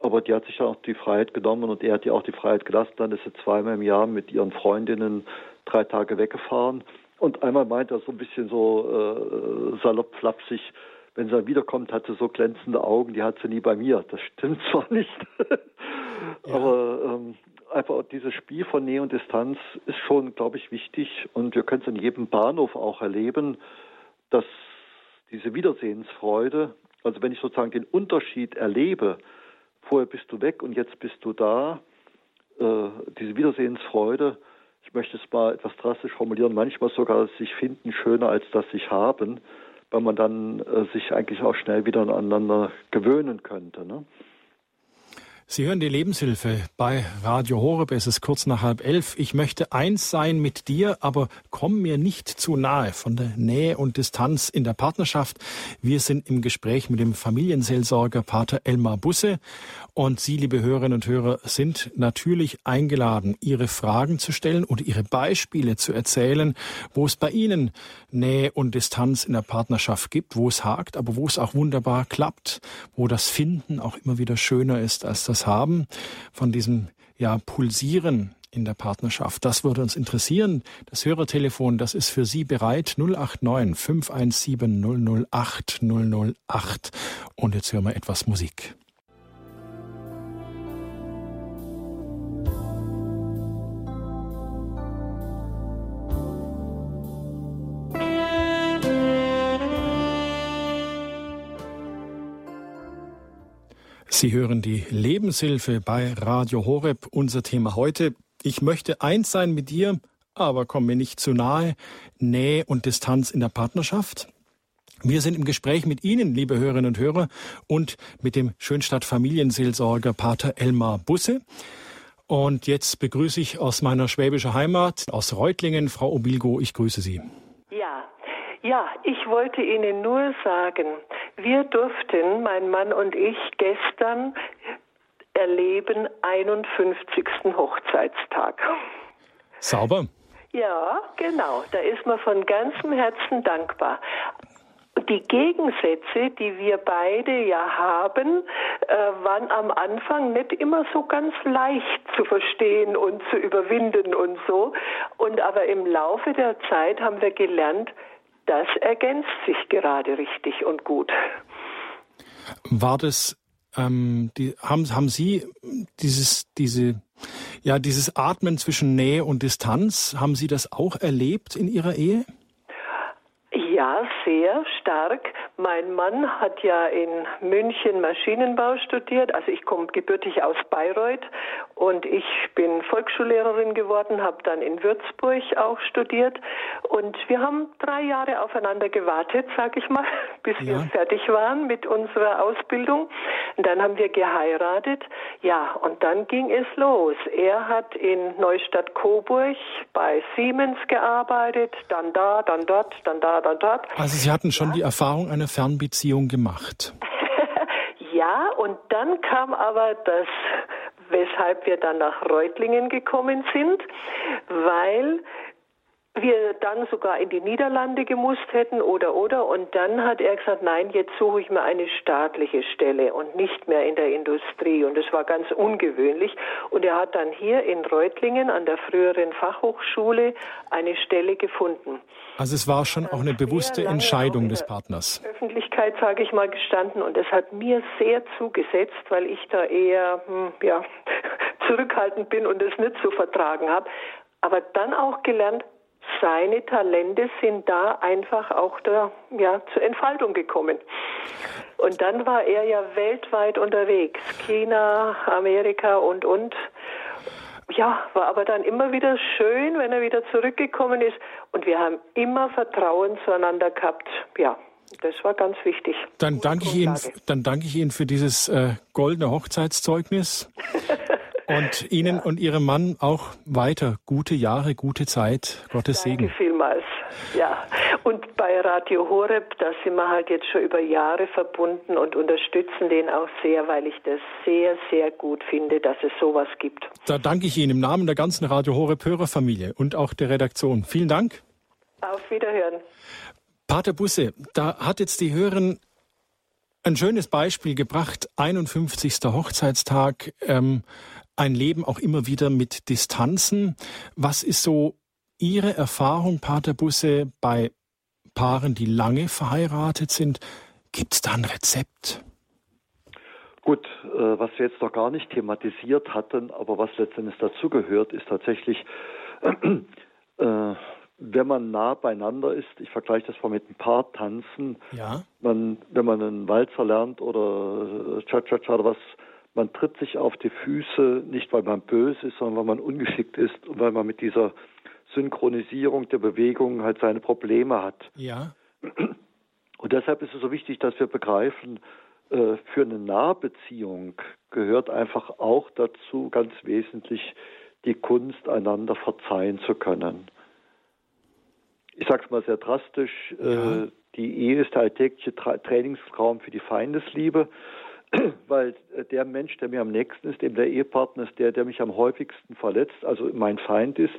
aber die hat sich auch die Freiheit genommen und er hat ihr auch die Freiheit gelassen. Dann ist sie zweimal im Jahr mit ihren Freundinnen drei Tage weggefahren. Und einmal meinte er so ein bisschen so äh, salopp flapsig, wenn sie dann wiederkommt, hat sie so glänzende Augen, die hat sie nie bei mir. Das stimmt zwar nicht, aber ähm, einfach dieses Spiel von Nähe und Distanz ist schon, glaube ich, wichtig. Und wir können es in jedem Bahnhof auch erleben, dass diese Wiedersehensfreude, also wenn ich sozusagen den Unterschied erlebe, vorher bist du weg und jetzt bist du da, äh, diese Wiedersehensfreude, ich möchte es mal etwas drastisch formulieren, manchmal sogar sich finden schöner als das sich haben, weil man dann äh, sich eigentlich auch schnell wieder aneinander gewöhnen könnte. Ne? Sie hören die Lebenshilfe bei Radio Horeb. Es ist kurz nach halb elf. Ich möchte eins sein mit dir, aber komm mir nicht zu nahe von der Nähe und Distanz in der Partnerschaft. Wir sind im Gespräch mit dem Familienseelsorger Pater Elmar Busse und Sie, liebe Hörerinnen und Hörer, sind natürlich eingeladen, Ihre Fragen zu stellen und Ihre Beispiele zu erzählen, wo es bei Ihnen Nähe und Distanz in der Partnerschaft gibt, wo es hakt, aber wo es auch wunderbar klappt, wo das Finden auch immer wieder schöner ist als das Haben von diesem ja, Pulsieren in der Partnerschaft. Das würde uns interessieren. Das Hörertelefon, das ist für Sie bereit 089 517 008 008. Und jetzt hören wir etwas Musik. Sie hören die Lebenshilfe bei Radio Horeb. Unser Thema heute. Ich möchte eins sein mit dir, aber komm mir nicht zu nahe. Nähe und Distanz in der Partnerschaft. Wir sind im Gespräch mit Ihnen, liebe Hörerinnen und Hörer, und mit dem Schönstadt Familienseelsorger Pater Elmar Busse. Und jetzt begrüße ich aus meiner schwäbischen Heimat, aus Reutlingen, Frau Obilgo, ich grüße Sie. Ja, ja, ich wollte Ihnen nur sagen, wir durften, mein Mann und ich, gestern erleben 51. Hochzeitstag. Sauber. Ja, genau. Da ist man von ganzem Herzen dankbar. Die Gegensätze, die wir beide ja haben, äh, waren am Anfang nicht immer so ganz leicht zu verstehen und zu überwinden und so. Und aber im Laufe der Zeit haben wir gelernt, das ergänzt sich gerade richtig und gut. War das, ähm, die, haben, haben Sie dieses, diese, ja, dieses Atmen zwischen Nähe und Distanz, haben Sie das auch erlebt in Ihrer Ehe? Ja, sehr stark. Mein Mann hat ja in München Maschinenbau studiert. Also ich komme gebürtig aus Bayreuth und ich bin Volksschullehrerin geworden, habe dann in Würzburg auch studiert und wir haben drei Jahre aufeinander gewartet, sag ich mal, bis ja. wir fertig waren mit unserer Ausbildung. Und dann haben wir geheiratet. Ja, und dann ging es los. Er hat in Neustadt Coburg bei Siemens gearbeitet, dann da, dann dort, dann da, dann dort. Also Sie hatten schon. Die Erfahrung einer Fernbeziehung gemacht. ja, und dann kam aber das, weshalb wir dann nach Reutlingen gekommen sind, weil wir dann sogar in die Niederlande gemusst hätten oder oder und dann hat er gesagt, nein, jetzt suche ich mir eine staatliche Stelle und nicht mehr in der Industrie und das war ganz ungewöhnlich und er hat dann hier in Reutlingen an der früheren Fachhochschule eine Stelle gefunden. Also es war schon auch eine bewusste Entscheidung des Partners. Öffentlichkeit, sage ich mal, gestanden und es hat mir sehr zugesetzt, weil ich da eher hm, ja, zurückhaltend bin und es nicht so vertragen habe. Aber dann auch gelernt, seine Talente sind da einfach auch da, ja, zur Entfaltung gekommen. Und dann war er ja weltweit unterwegs, China, Amerika und und. Ja, war aber dann immer wieder schön, wenn er wieder zurückgekommen ist. Und wir haben immer Vertrauen zueinander gehabt. Ja, das war ganz wichtig. Dann danke ich Ihnen, dann danke ich Ihnen für dieses äh, goldene Hochzeitszeugnis. Und Ihnen ja. und Ihrem Mann auch weiter gute Jahre, gute Zeit. Gottes Danke Segen. vielmals. Ja. Und bei Radio Horeb, da sind wir halt jetzt schon über Jahre verbunden und unterstützen den auch sehr, weil ich das sehr, sehr gut finde, dass es sowas gibt. Da danke ich Ihnen im Namen der ganzen Radio Horeb Hörerfamilie und auch der Redaktion. Vielen Dank. Auf Wiederhören. Pater Busse, da hat jetzt die Hörerin ein schönes Beispiel gebracht. 51. Hochzeitstag. Ähm, ein Leben auch immer wieder mit Distanzen. Was ist so Ihre Erfahrung, Pater Busse, bei Paaren, die lange verheiratet sind? Gibt es da ein Rezept? Gut, äh, was wir jetzt noch gar nicht thematisiert hatten, aber was letztendlich dazugehört, ist tatsächlich, äh, wenn man nah beieinander ist, ich vergleiche das mal mit ein paar Tanzen, ja. man, wenn man einen Walzer lernt oder Cha-Cha-Cha oder was, man tritt sich auf die Füße, nicht weil man böse ist, sondern weil man ungeschickt ist und weil man mit dieser Synchronisierung der Bewegung halt seine Probleme hat. Ja. Und deshalb ist es so wichtig, dass wir begreifen, äh, für eine Nahbeziehung gehört einfach auch dazu ganz wesentlich die Kunst, einander verzeihen zu können. Ich sage es mal sehr drastisch, äh, ja. die Ehe ist der alltägliche Trainingsraum für die Feindesliebe, weil der Mensch, der mir am nächsten ist, eben der Ehepartner ist der, der mich am häufigsten verletzt, also mein Feind ist.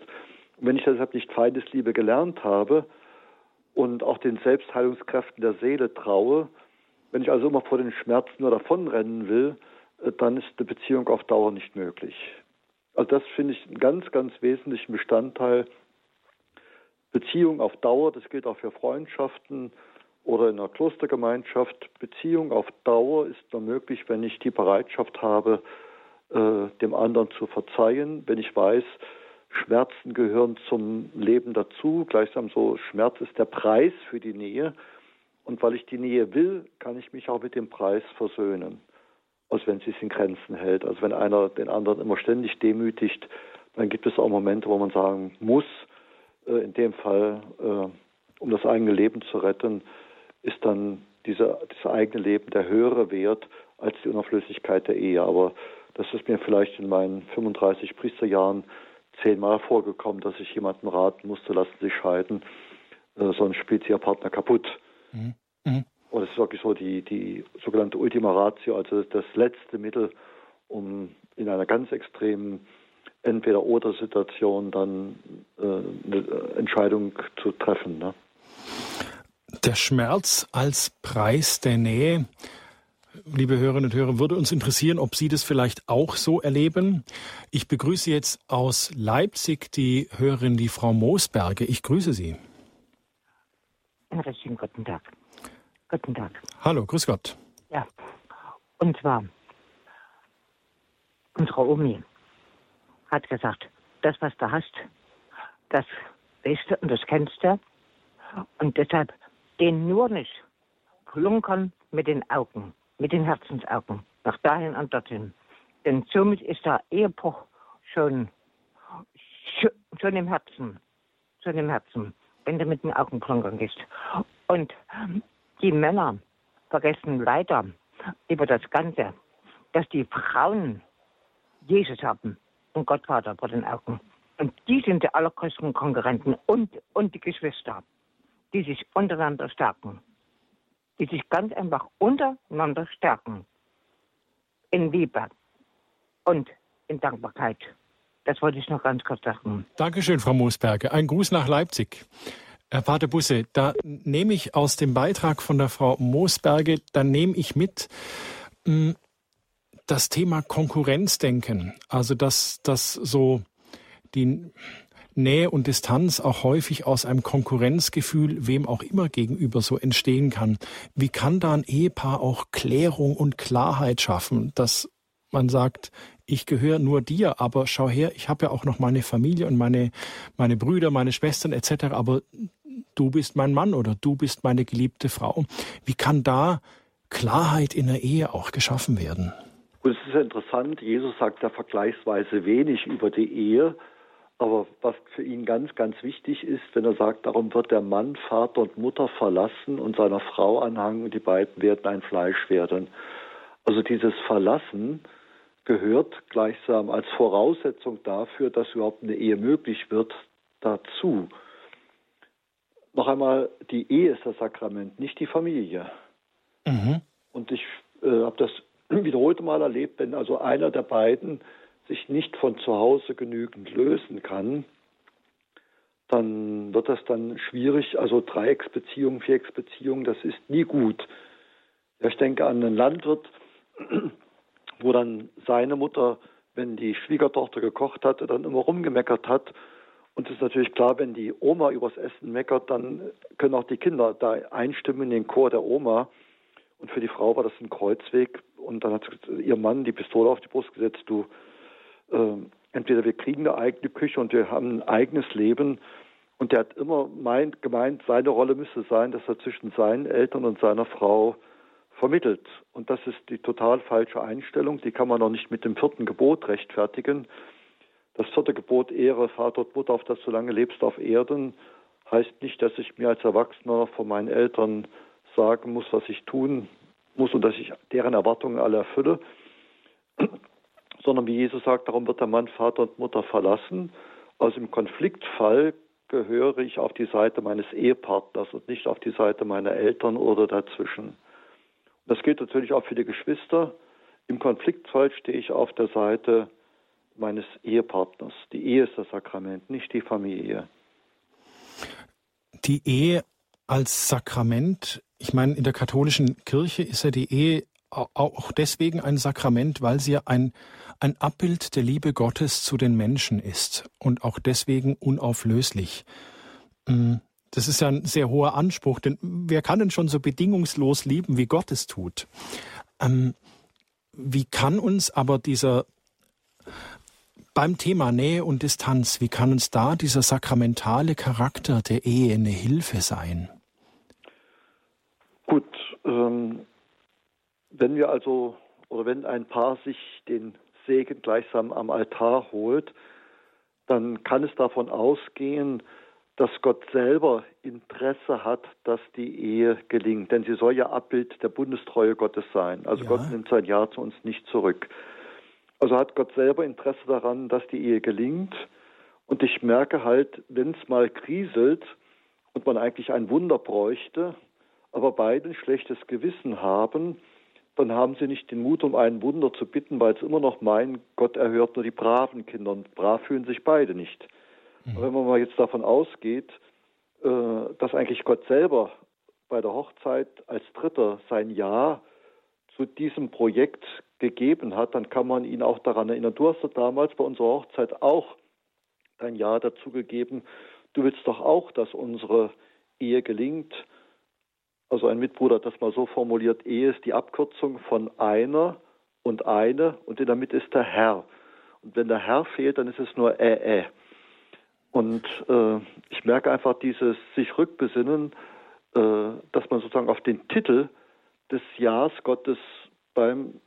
Und wenn ich deshalb nicht Feindesliebe gelernt habe und auch den Selbstheilungskräften der Seele traue, wenn ich also immer vor den Schmerzen nur davonrennen will, äh, dann ist eine Beziehung auf Dauer nicht möglich. Also das finde ich einen ganz, ganz wesentlichen Bestandteil. Beziehung auf Dauer, das gilt auch für Freundschaften oder in einer Klostergemeinschaft. Beziehung auf Dauer ist nur möglich, wenn ich die Bereitschaft habe, äh, dem anderen zu verzeihen, wenn ich weiß, Schmerzen gehören zum Leben dazu. Gleichsam so, Schmerz ist der Preis für die Nähe. Und weil ich die Nähe will, kann ich mich auch mit dem Preis versöhnen. Also wenn sie es in Grenzen hält. Also wenn einer den anderen immer ständig demütigt, dann gibt es auch Momente, wo man sagen muss, äh, in dem Fall, äh, um das eigene Leben zu retten, ist dann dieser, das eigene Leben der höhere Wert als die Unauflöslichkeit der Ehe. Aber das ist mir vielleicht in meinen 35 Priesterjahren zehnmal vorgekommen, dass ich jemandem raten musste, lassen Sie scheiden, äh, sonst spielt Sie Ihr Partner kaputt. Mhm. Mhm. Und es ist wirklich so die, die sogenannte Ultima Ratio, also das letzte Mittel, um in einer ganz extremen Entweder-Oder-Situation dann äh, eine Entscheidung zu treffen. Ne? Der Schmerz als Preis der Nähe liebe Hörerinnen und Hörer, würde uns interessieren, ob Sie das vielleicht auch so erleben. Ich begrüße jetzt aus Leipzig die Hörerin, die Frau Moosberge. Ich grüße Sie. Herzlichen guten Tag. Guten Tag. Hallo, grüß Gott. Ja, und zwar, unsere Omi hat gesagt, das, was du hast, das weißt du und das kennst du. Und deshalb den nur nicht klunkern mit den Augen mit den Herzensaugen nach dahin und dorthin. Denn somit ist der Ehebruch schon, schon im Herzen, schon im Herzen, wenn du mit den Augen klunkern gehst. Und die Männer vergessen leider über das Ganze, dass die Frauen Jesus haben und Gott Vater vor den Augen. Und die sind die allergrößten Konkurrenten und, und die Geschwister, die sich untereinander stärken die sich ganz einfach untereinander stärken. In Liebe und in Dankbarkeit. Das wollte ich noch ganz kurz sagen. Dankeschön, Frau Moosberger. Ein Gruß nach Leipzig. Herr Pater Busse, da nehme ich aus dem Beitrag von der Frau Moosberge, da nehme ich mit hm, das Thema Konkurrenzdenken. Also, dass das so die Nähe und Distanz auch häufig aus einem Konkurrenzgefühl, wem auch immer gegenüber so entstehen kann. Wie kann da ein Ehepaar auch Klärung und Klarheit schaffen, dass man sagt, ich gehöre nur dir, aber schau her, ich habe ja auch noch meine Familie und meine, meine Brüder, meine Schwestern etc., aber du bist mein Mann oder du bist meine geliebte Frau. Wie kann da Klarheit in der Ehe auch geschaffen werden? Und es ist interessant, Jesus sagt da vergleichsweise wenig über die Ehe, aber was für ihn ganz, ganz wichtig ist, wenn er sagt, darum wird der Mann Vater und Mutter verlassen und seiner Frau anhangen und die beiden werden ein Fleisch werden. Also dieses Verlassen gehört gleichsam als Voraussetzung dafür, dass überhaupt eine Ehe möglich wird, dazu. Noch einmal, die Ehe ist das Sakrament, nicht die Familie. Mhm. Und ich äh, habe das wiederholte Mal erlebt, wenn also einer der beiden sich nicht von zu Hause genügend lösen kann, dann wird das dann schwierig. Also Dreiecksbeziehung, Vierecksbeziehung, das ist nie gut. Ja, ich denke an einen Landwirt, wo dann seine Mutter, wenn die Schwiegertochter gekocht hatte, dann immer rumgemeckert hat Und es ist natürlich klar, wenn die Oma übers Essen meckert, dann können auch die Kinder da einstimmen in den Chor der Oma. Und für die Frau war das ein Kreuzweg. Und dann hat ihr Mann die Pistole auf die Brust gesetzt, du, entweder wir kriegen eine eigene Küche und wir haben ein eigenes Leben. Und der hat immer meint, gemeint, seine Rolle müsste sein, dass er zwischen seinen Eltern und seiner Frau vermittelt. Und das ist die total falsche Einstellung. Die kann man auch nicht mit dem vierten Gebot rechtfertigen. Das vierte Gebot, Ehre Vater und Mutter, auf das du lange lebst auf Erden, heißt nicht, dass ich mir als Erwachsener von meinen Eltern sagen muss, was ich tun muss und dass ich deren Erwartungen alle erfülle, sondern wie Jesus sagt, darum wird der Mann Vater und Mutter verlassen. Aus im Konfliktfall gehöre ich auf die Seite meines Ehepartners und nicht auf die Seite meiner Eltern oder dazwischen. Das gilt natürlich auch für die Geschwister. Im Konfliktfall stehe ich auf der Seite meines Ehepartners. Die Ehe ist das Sakrament, nicht die Familie. Die Ehe als Sakrament, ich meine, in der katholischen Kirche ist ja die Ehe auch deswegen ein Sakrament, weil sie ja ein, ein Abbild der Liebe Gottes zu den Menschen ist und auch deswegen unauflöslich. Mm, das ist ja ein sehr hoher Anspruch, denn wer kann denn schon so bedingungslos lieben, wie Gott es tut? Ähm, wie kann uns aber dieser beim Thema Nähe und Distanz, wie kann uns da dieser sakramentale Charakter der Ehe eine Hilfe sein? Gut, ähm, wenn wir also oder wenn ein Paar sich den Segen gleichsam am Altar holt, dann kann es davon ausgehen, dass Gott selber Interesse hat, dass die Ehe gelingt. Denn sie soll ja Abbild der Bundestreue Gottes sein. Also ja. Gott nimmt sein Ja zu uns nicht zurück. Also hat Gott selber Interesse daran, dass die Ehe gelingt. Und ich merke halt, wenn es mal kriselt und man eigentlich ein Wunder bräuchte, aber beide ein schlechtes Gewissen haben, dann haben sie nicht den Mut, um ein Wunder zu bitten, weil sie immer noch meinen, Gott erhört nur die braven Kinder und brav fühlen sich beide nicht. Mhm. Wenn man mal jetzt davon ausgeht, äh, dass eigentlich Gott selber bei der Hochzeit als Dritter sein Ja zu diesem Projekt gegeben hat, dann kann man ihn auch daran erinnern. Du hast ja damals bei unserer Hochzeit auch dein Ja dazu gegeben. Du willst doch auch, dass unsere Ehe gelingt. Also ein Mitbruder hat das mal so formuliert, Ehe ist die Abkürzung von einer und eine und in der Mitte ist der Herr. Und wenn der Herr fehlt, dann ist es nur äh, äh. Und äh, ich merke einfach dieses sich rückbesinnen, äh, dass man sozusagen auf den Titel des Jahres Gottes beim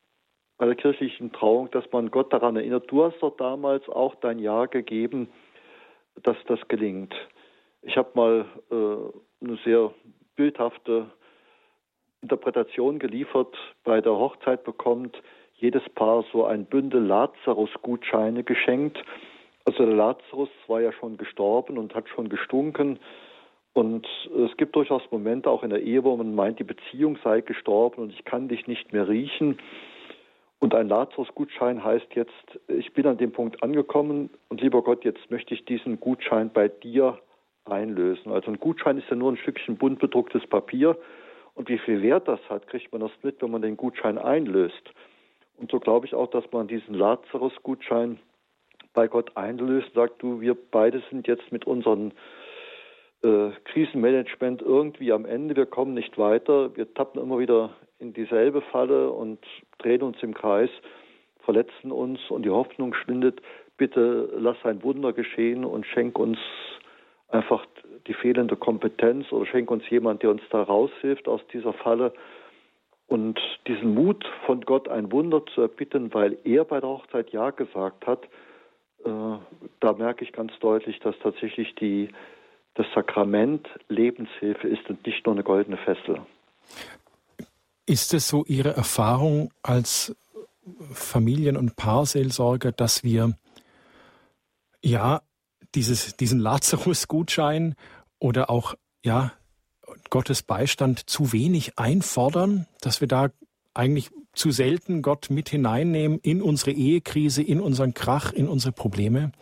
bei der kirchlichen Trauung, dass man Gott daran erinnert, du hast doch damals auch dein Ja gegeben, dass das gelingt. Ich habe mal äh, eine sehr bildhafte Interpretation geliefert. Bei der Hochzeit bekommt jedes Paar so ein Bündel Lazarus-Gutscheine geschenkt. Also der Lazarus war ja schon gestorben und hat schon gestunken. Und es gibt durchaus Momente auch in der Ehe, wo man meint, die Beziehung sei gestorben und ich kann dich nicht mehr riechen. Und ein Lazarus-Gutschein heißt jetzt, ich bin an dem Punkt angekommen und lieber Gott, jetzt möchte ich diesen Gutschein bei dir einlösen. Also ein Gutschein ist ja nur ein Stückchen bunt bedrucktes Papier. Und wie viel Wert das hat, kriegt man erst mit, wenn man den Gutschein einlöst. Und so glaube ich auch, dass man diesen Lazarus-Gutschein bei Gott einlöst, sagt du, wir beide sind jetzt mit unserem äh, Krisenmanagement irgendwie am Ende, wir kommen nicht weiter, wir tappen immer wieder in dieselbe Falle und drehen uns im Kreis, verletzen uns und die Hoffnung schwindet. Bitte lass ein Wunder geschehen und schenk uns einfach die fehlende Kompetenz oder schenk uns jemand, der uns da raushilft aus dieser Falle. Und diesen Mut von Gott, ein Wunder zu erbitten, weil er bei der Hochzeit Ja gesagt hat, äh, da merke ich ganz deutlich, dass tatsächlich die, das Sakrament Lebenshilfe ist und nicht nur eine goldene Fessel. Ist es so Ihre Erfahrung als Familien- und Paarseelsorger, dass wir ja dieses, diesen Lazarus-Gutschein oder auch ja Gottes Beistand zu wenig einfordern, dass wir da eigentlich zu selten Gott mit hineinnehmen in unsere Ehekrise, in unseren Krach, in unsere Probleme?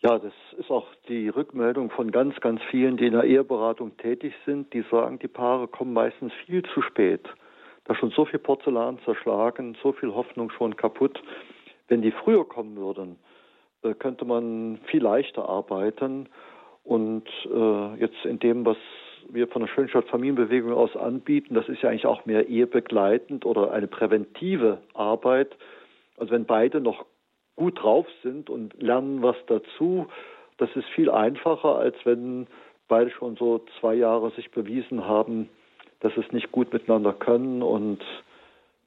Ja, das ist auch die Rückmeldung von ganz, ganz vielen, die in der Eheberatung tätig sind. Die sagen, die Paare kommen meistens viel zu spät. Da schon so viel Porzellan zerschlagen, so viel Hoffnung schon kaputt. Wenn die früher kommen würden, äh, könnte man viel leichter arbeiten. Und äh, jetzt in dem, was wir von der Schönstadt-Familienbewegung aus anbieten, das ist ja eigentlich auch mehr ehebegleitend oder eine präventive Arbeit. Also wenn beide noch gut drauf sind und lernen was dazu, das ist viel einfacher, als wenn beide schon so zwei Jahre sich bewiesen haben, dass es nicht gut miteinander können und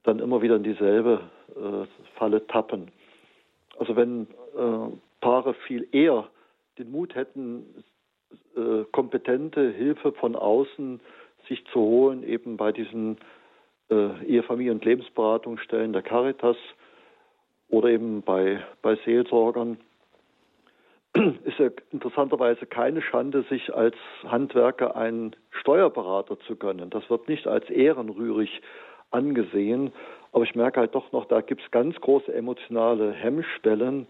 dann immer wieder in dieselbe äh, Falle tappen. Also wenn äh, Paare viel eher den Mut hätten, äh, kompetente Hilfe von außen sich zu holen, eben bei diesen äh, Ehefamilie- und Lebensberatungsstellen der Caritas oder eben bei, bei Seelsorgern, ist ja interessanterweise keine Schande, sich als Handwerker einen Steuerberater zu gönnen. Das wird nicht als ehrenrührig angesehen, aber ich merke halt doch noch, da gibt es ganz große emotionale Hemmschwellen,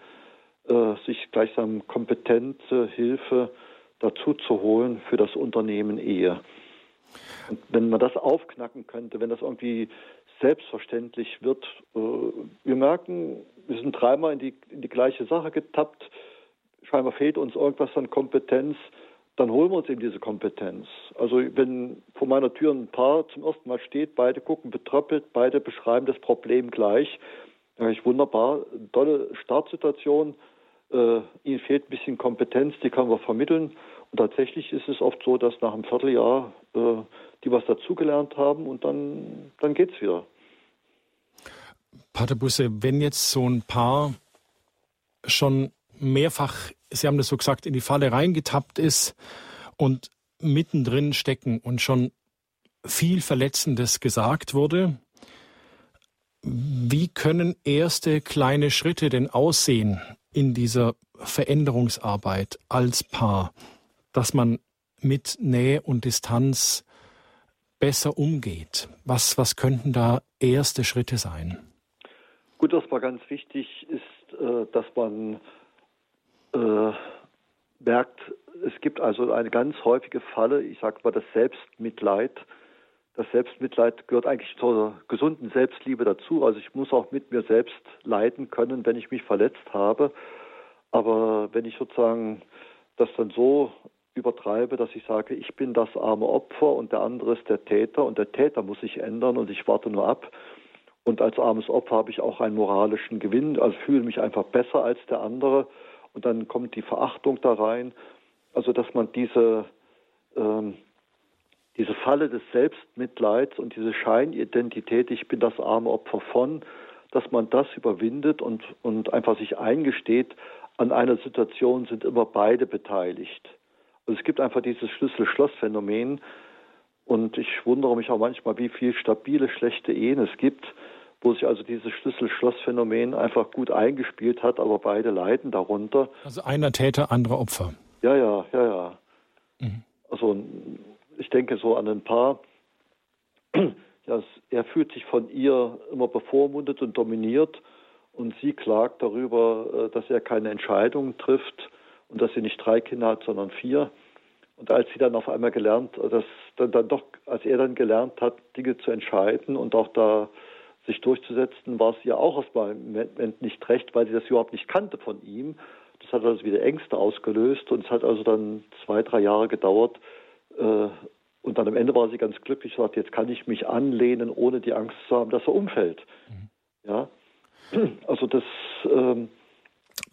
äh, sich gleichsam kompetente Hilfe dazu zu holen für das Unternehmen Ehe. Und wenn man das aufknacken könnte, wenn das irgendwie selbstverständlich wird, äh, wir merken, wir sind dreimal in die, in die gleiche Sache getappt, scheinbar fehlt uns irgendwas an Kompetenz, dann holen wir uns eben diese Kompetenz. Also wenn vor meiner Tür ein Paar zum ersten Mal steht, beide gucken betröppelt, beide beschreiben das Problem gleich, dann ich wunderbar, tolle Startsituation, äh, ihnen fehlt ein bisschen Kompetenz, die können wir vermitteln. Und tatsächlich ist es oft so, dass nach einem Vierteljahr äh, die was dazugelernt haben und dann, dann es wieder. Pater Busse, wenn jetzt so ein Paar schon mehrfach, Sie haben das so gesagt, in die Falle reingetappt ist und mittendrin stecken und schon viel Verletzendes gesagt wurde, wie können erste kleine Schritte denn aussehen in dieser Veränderungsarbeit als Paar, dass man mit Nähe und Distanz besser umgeht? Was, was könnten da erste Schritte sein? Gut, was mal ganz wichtig ist, äh, dass man äh, merkt, es gibt also eine ganz häufige Falle, ich sage mal das Selbstmitleid. Das Selbstmitleid gehört eigentlich zur gesunden Selbstliebe dazu. Also ich muss auch mit mir selbst leiden können, wenn ich mich verletzt habe. Aber wenn ich sozusagen das dann so übertreibe, dass ich sage, ich bin das arme Opfer und der andere ist der Täter und der Täter muss sich ändern und ich warte nur ab. Und als armes Opfer habe ich auch einen moralischen Gewinn, also fühle mich einfach besser als der andere und dann kommt die Verachtung da rein. Also dass man diese, ähm, diese Falle des Selbstmitleids und diese Scheinidentität, ich bin das arme Opfer von, dass man das überwindet und, und einfach sich eingesteht, an einer Situation sind immer beide beteiligt. Also es gibt einfach dieses Schlüssel-Schloss-Phänomen und ich wundere mich auch manchmal, wie viel stabile, schlechte Ehen es gibt, wo sich also dieses Schlüssel-Schloss-Phänomen einfach gut eingespielt hat, aber beide leiden darunter. Also einer Täter, andere Opfer. Ja, ja, ja, ja. Mhm. Also ich denke so an ein Paar, ja, er fühlt sich von ihr immer bevormundet und dominiert und sie klagt darüber, äh, dass er keine Entscheidungen trifft und dass sie nicht drei Kinder hat, sondern vier. Und als sie dann auf einmal gelernt, äh, dass dann, dann doch, als er dann gelernt hat, Dinge zu entscheiden und auch da sich durchzusetzen, war es ihr auch erstmal im Moment nicht recht, weil sie das überhaupt nicht kannte von ihm. Das hat also wieder Ängste ausgelöst und es hat also dann zwei, drei Jahre gedauert. Äh, und dann am Ende war sie ganz glücklich und sagt, jetzt kann ich mich anlehnen, ohne die Angst zu haben, dass er umfällt. Mhm. Ja, also das. Ähm,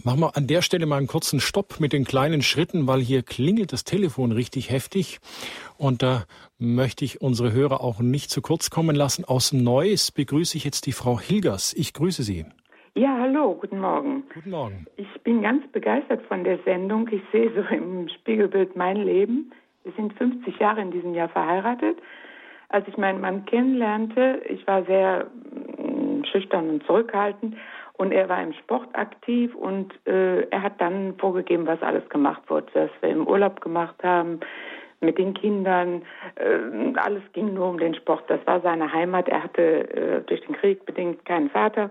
Machen wir an der Stelle mal einen kurzen Stopp mit den kleinen Schritten, weil hier klingelt das Telefon richtig heftig. Und da möchte ich unsere Hörer auch nicht zu kurz kommen lassen. Aus Neuss begrüße ich jetzt die Frau Hilgers. Ich grüße Sie. Ja, hallo, guten Morgen. Guten Morgen. Ich bin ganz begeistert von der Sendung. Ich sehe so im Spiegelbild mein Leben. Wir sind 50 Jahre in diesem Jahr verheiratet. Als ich meinen Mann kennenlernte, ich war sehr mm, schüchtern und zurückhaltend und er war im Sport aktiv und äh, er hat dann vorgegeben, was alles gemacht wurde, was wir im Urlaub gemacht haben, mit den Kindern. Äh, alles ging nur um den Sport. Das war seine Heimat. Er hatte äh, durch den Krieg bedingt keinen Vater.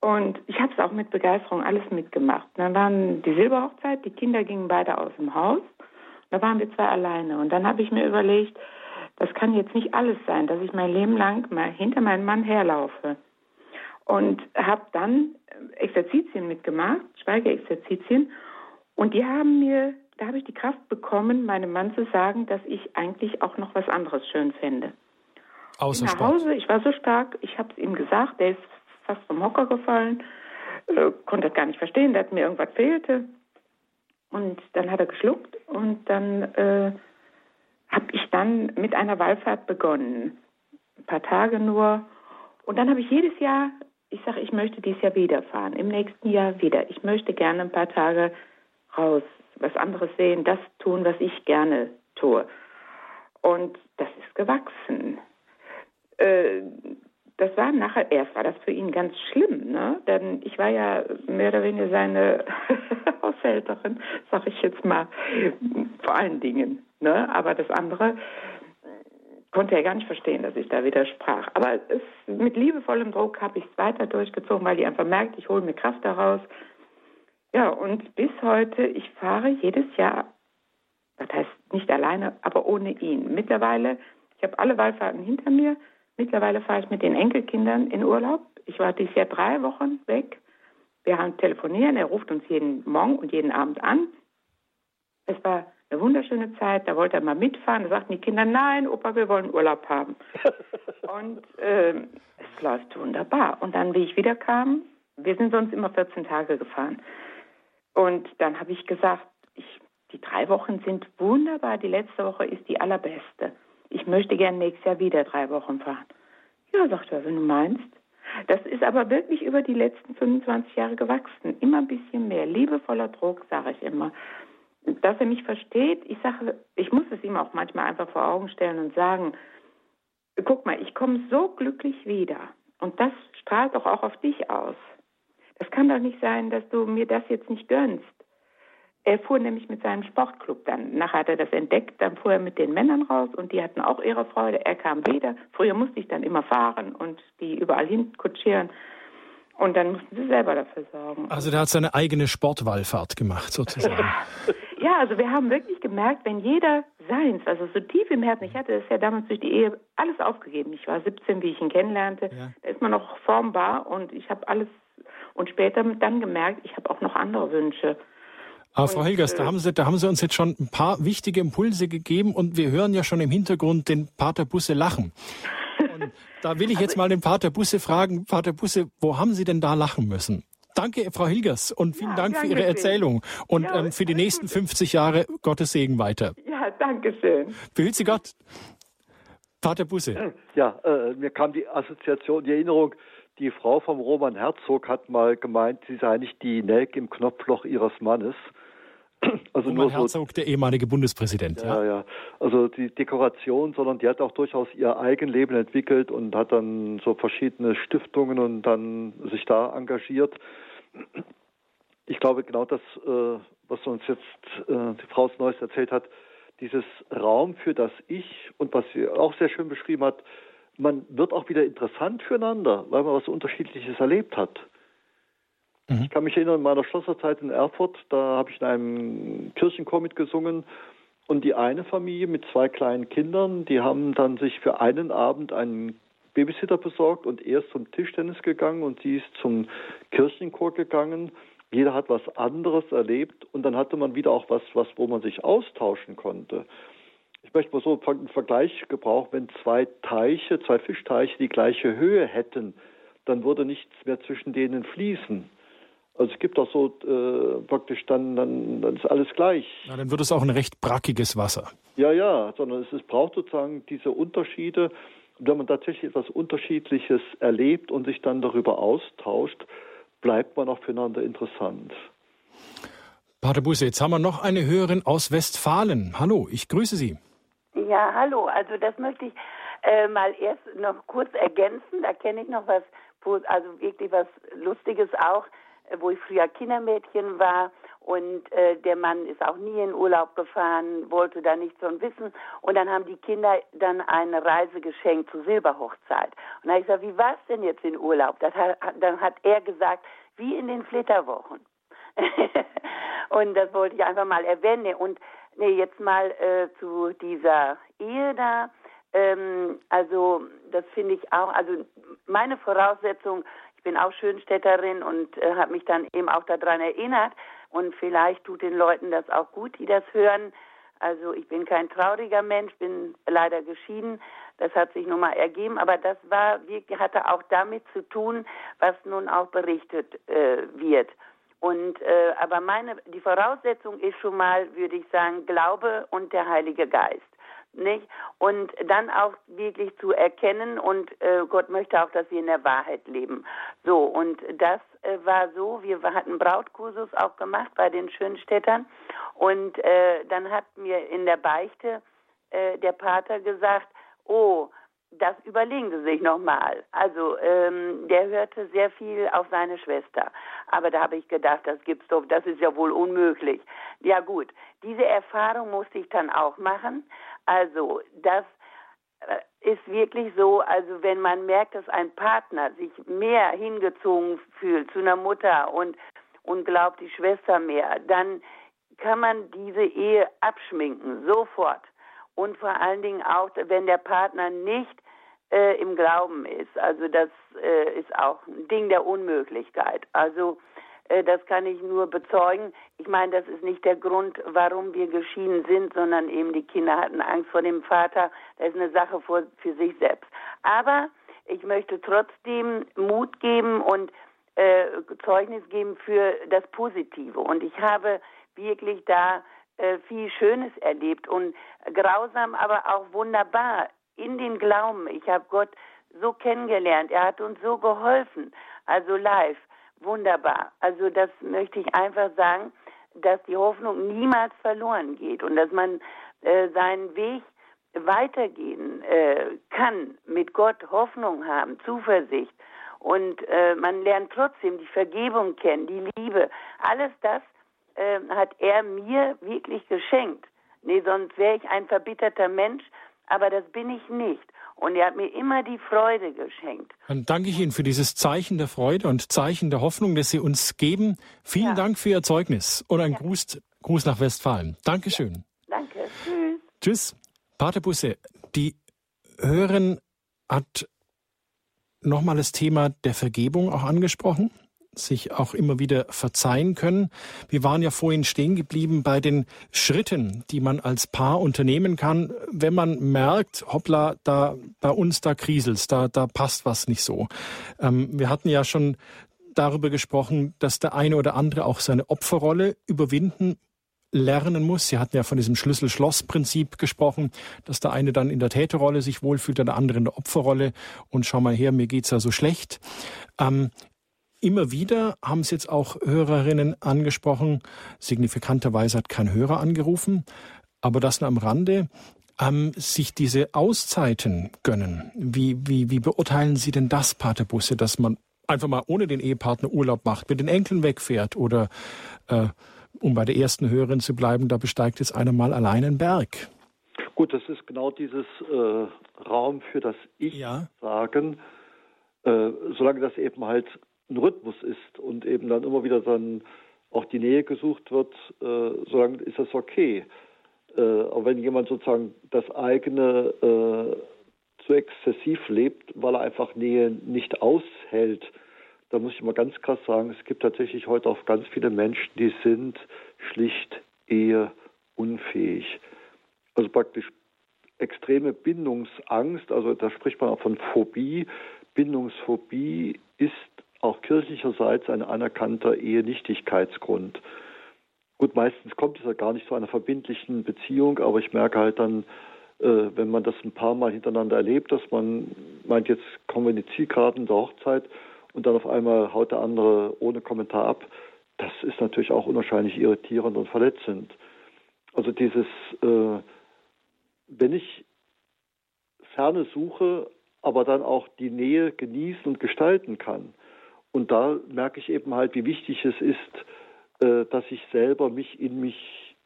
Und ich habe es auch mit Begeisterung alles mitgemacht. dann waren die Silberhochzeit, die Kinder gingen beide aus dem Haus. Da waren wir zwei alleine. Und dann habe ich mir überlegt, das kann jetzt nicht alles sein, dass ich mein Leben lang mal hinter meinem Mann herlaufe. Und habe dann Exerzitien mitgemacht, Schweigeexerzitien. Und die haben mir, da habe ich die Kraft bekommen, meinem Mann zu sagen, dass ich eigentlich auch noch was anderes schön fände. Außer nach Hause, ich war so stark, ich habe es ihm gesagt, der ist fast vom Hocker gefallen, äh, konnte das gar nicht verstehen, dass mir irgendwas fehlte. Und dann hat er geschluckt und dann äh, habe ich dann mit einer Wallfahrt begonnen. Ein paar Tage nur. Und dann habe ich jedes Jahr, ich sage, ich möchte dieses Jahr wieder fahren, im nächsten Jahr wieder. Ich möchte gerne ein paar Tage raus, was anderes sehen, das tun, was ich gerne tue. Und das ist gewachsen. Äh, das war nachher, erst war das für ihn ganz schlimm, ne? Denn ich war ja mehr oder weniger seine Haushälterin, sag ich jetzt mal, vor allen Dingen. Ne? Aber das andere konnte er gar nicht verstehen, dass ich da widersprach. Aber es, mit liebevollem Druck habe ich es weiter durchgezogen, weil ich einfach merkt, ich hole mir Kraft daraus. Ja, und bis heute, ich fahre jedes Jahr, das heißt nicht alleine, aber ohne ihn. Mittlerweile, ich habe alle Wallfahrten hinter mir. Mittlerweile fahre ich mit den Enkelkindern in Urlaub. Ich war dieses Jahr drei Wochen weg. Wir haben telefonieren, er ruft uns jeden Morgen und jeden Abend an. Es war eine wunderschöne Zeit, da wollte er mal mitfahren. Da sagten die Kinder, nein, Opa, wir wollen Urlaub haben. und äh, es läuft wunderbar. Und dann, wie ich wiederkam, wir sind sonst immer 14 Tage gefahren. Und dann habe ich gesagt, ich, die drei Wochen sind wunderbar, die letzte Woche ist die allerbeste ich möchte gern nächstes Jahr wieder drei Wochen fahren. Ja, sagt er, wenn du meinst. Das ist aber wirklich über die letzten 25 Jahre gewachsen. Immer ein bisschen mehr. Liebevoller Druck, sage ich immer. Dass er mich versteht, ich sage, ich muss es ihm auch manchmal einfach vor Augen stellen und sagen, guck mal, ich komme so glücklich wieder. Und das strahlt doch auch auf dich aus. Das kann doch nicht sein, dass du mir das jetzt nicht gönnst. Er fuhr nämlich mit seinem Sportclub dann. Nachher hat er das entdeckt, dann fuhr er mit den Männern raus und die hatten auch ihre Freude. Er kam wieder. Früher musste ich dann immer fahren und die überall hin kutschieren. Und dann mussten sie selber dafür sorgen. Also der hat seine eigene Sportwallfahrt gemacht, sozusagen. ja, also wir haben wirklich gemerkt, wenn jeder seins, also so tief im Herzen, ich hatte das ja damals durch die Ehe alles aufgegeben. Ich war 17, wie ich ihn kennenlernte. Ja. Da ist man noch formbar und ich habe alles und später dann gemerkt, ich habe auch noch andere Wünsche. Aber Frau Helgers, da äh, haben, Sie, da haben Sie uns jetzt schon ein paar wichtige Impulse gegeben und wir hören ja schon im Hintergrund den Pater Busse lachen. Und da will ich jetzt mal den Pater Busse fragen, Pater Busse, wo haben Sie denn da lachen müssen? Danke, Frau Hilgers, und vielen ja, Dank für Ihre Erzählung und ja, ähm, für die nächsten 50 Jahre Gottes Segen weiter. Ja, danke schön. Behüt Sie Gott. Pater Busse. Ja, äh, mir kam die Assoziation, die Erinnerung, die Frau vom Roman Herzog hat mal gemeint, sie sei nicht die Nelke im Knopfloch ihres Mannes. Also Roman nur Herzog, so, der ehemalige Bundespräsident. Ja, ja, ja. Also die Dekoration, sondern die hat auch durchaus ihr Eigenleben entwickelt und hat dann so verschiedene Stiftungen und dann sich da engagiert. Ich glaube, genau das, äh, was uns jetzt äh, die Frau Neues erzählt hat, dieses Raum für das Ich und was sie auch sehr schön beschrieben hat, man wird auch wieder interessant füreinander, weil man was Unterschiedliches erlebt hat. Mhm. Ich kann mich erinnern, in meiner Schlosserzeit in Erfurt, da habe ich in einem Kirchenchor mitgesungen und die eine Familie mit zwei kleinen Kindern, die haben dann sich für einen Abend einen Babysitter besorgt und er ist zum Tischtennis gegangen und sie ist zum Kirchenchor gegangen. Jeder hat was anderes erlebt und dann hatte man wieder auch was, was wo man sich austauschen konnte ich möchte mal so einen Vergleich gebrauchen, wenn zwei Teiche, zwei Fischteiche die gleiche Höhe hätten, dann würde nichts mehr zwischen denen fließen. Also es gibt auch so äh, praktisch dann, dann, dann ist alles gleich. Ja, dann wird es auch ein recht brackiges Wasser. Ja, ja, sondern es, es braucht sozusagen diese Unterschiede. Und wenn man tatsächlich etwas Unterschiedliches erlebt und sich dann darüber austauscht, bleibt man auch füreinander interessant. Pater Busse, jetzt haben wir noch eine Hörerin aus Westfalen. Hallo, ich grüße Sie. Ja, hallo. Also das möchte ich äh, mal erst noch kurz ergänzen. Da kenne ich noch was, also wirklich was Lustiges auch, wo ich früher Kindermädchen war und äh, der Mann ist auch nie in Urlaub gefahren, wollte da nichts von wissen und dann haben die Kinder dann eine Reise geschenkt zur Silberhochzeit. Und da habe ich gesagt, wie war es denn jetzt in Urlaub? Hat, dann hat er gesagt, wie in den Flitterwochen. und das wollte ich einfach mal erwähnen. Und Nee, jetzt mal äh, zu dieser Ehe da. Ähm, also das finde ich auch, also meine Voraussetzung, ich bin auch Schönstädterin und äh, habe mich dann eben auch daran erinnert. Und vielleicht tut den Leuten das auch gut, die das hören. Also ich bin kein trauriger Mensch, bin leider geschieden. Das hat sich nun mal ergeben, aber das war wirklich hatte auch damit zu tun, was nun auch berichtet äh, wird. Und äh, aber meine die Voraussetzung ist schon mal, würde ich sagen, Glaube und der Heilige Geist nicht? Und dann auch wirklich zu erkennen und äh, Gott möchte auch, dass wir in der Wahrheit leben. So, und das äh, war so, wir hatten Brautkursus auch gemacht bei den Schönstädtern und äh, dann hat mir in der Beichte äh, der Pater gesagt, oh, das überlegen Sie sich nochmal. Also ähm, der hörte sehr viel auf seine Schwester. Aber da habe ich gedacht, das gibt's doch, das ist ja wohl unmöglich. Ja gut, diese Erfahrung musste ich dann auch machen. Also das äh, ist wirklich so, also wenn man merkt, dass ein Partner sich mehr hingezogen fühlt zu einer Mutter und, und glaubt die Schwester mehr, dann kann man diese Ehe abschminken, sofort. Und vor allen Dingen auch, wenn der Partner nicht äh, im Glauben ist. Also das äh, ist auch ein Ding der Unmöglichkeit. Also das kann ich nur bezeugen. Ich meine, das ist nicht der Grund, warum wir geschieden sind, sondern eben die Kinder hatten Angst vor dem Vater. Das ist eine Sache für, für sich selbst. Aber ich möchte trotzdem Mut geben und äh, Zeugnis geben für das Positive. Und ich habe wirklich da äh, viel Schönes erlebt und grausam, aber auch wunderbar in den Glauben. Ich habe Gott so kennengelernt. Er hat uns so geholfen. Also live. Wunderbar. Also das möchte ich einfach sagen, dass die Hoffnung niemals verloren geht und dass man äh, seinen Weg weitergehen äh, kann, mit Gott Hoffnung haben, Zuversicht. Und äh, man lernt trotzdem die Vergebung kennen, die Liebe. Alles das äh, hat er mir wirklich geschenkt. Nee, sonst wäre ich ein verbitterter Mensch, aber das bin ich nicht. Und er hat mir immer die Freude geschenkt. Dann danke ich Ihnen für dieses Zeichen der Freude und Zeichen der Hoffnung, das Sie uns geben. Vielen ja. Dank für Ihr Zeugnis und ein ja. Gruß, Gruß nach Westfalen. Dankeschön. Ja. Danke. Tschüss. Tschüss. Pater Busse, die Hörerin hat nochmal das Thema der Vergebung auch angesprochen sich auch immer wieder verzeihen können. Wir waren ja vorhin stehen geblieben bei den Schritten, die man als Paar unternehmen kann, wenn man merkt, hoppla, da bei uns da kriselt's, da da passt was nicht so. Ähm, wir hatten ja schon darüber gesprochen, dass der eine oder andere auch seine Opferrolle überwinden lernen muss. Sie hatten ja von diesem Schlüssel-Schloss-Prinzip gesprochen, dass der eine dann in der Täterrolle sich wohlfühlt, der andere in der Opferrolle und schau mal her, mir geht's ja so schlecht. Ähm, Immer wieder haben es jetzt auch Hörerinnen angesprochen. Signifikanterweise hat kein Hörer angerufen, aber das nur am Rande. Ähm, sich diese Auszeiten gönnen. Wie, wie, wie beurteilen Sie denn das, Paterbusse, dass man einfach mal ohne den Ehepartner Urlaub macht, mit den Enkeln wegfährt oder, äh, um bei der ersten Hörerin zu bleiben, da besteigt jetzt einer mal allein einen Berg? Gut, das ist genau dieses äh, Raum für das Ich-Sagen. Ja. Äh, solange das eben halt ein Rhythmus ist und eben dann immer wieder dann auch die Nähe gesucht wird, äh, solange ist das okay. Äh, aber wenn jemand sozusagen das eigene äh, zu exzessiv lebt, weil er einfach Nähe nicht aushält, da muss ich mal ganz krass sagen, es gibt tatsächlich heute auch ganz viele Menschen, die sind schlicht eher unfähig. Also praktisch extreme Bindungsangst, also da spricht man auch von Phobie. Bindungsphobie ist auch kirchlicherseits ein anerkannter Ehenichtigkeitsgrund. Gut, meistens kommt es ja gar nicht zu einer verbindlichen Beziehung, aber ich merke halt dann, äh, wenn man das ein paar Mal hintereinander erlebt, dass man meint, jetzt kommen wir in die Zielkarten der Hochzeit und dann auf einmal haut der andere ohne Kommentar ab. Das ist natürlich auch unwahrscheinlich irritierend und verletzend. Also dieses, äh, wenn ich Ferne suche, aber dann auch die Nähe genießen und gestalten kann, und da merke ich eben halt, wie wichtig es ist, äh, dass ich selber mich in mich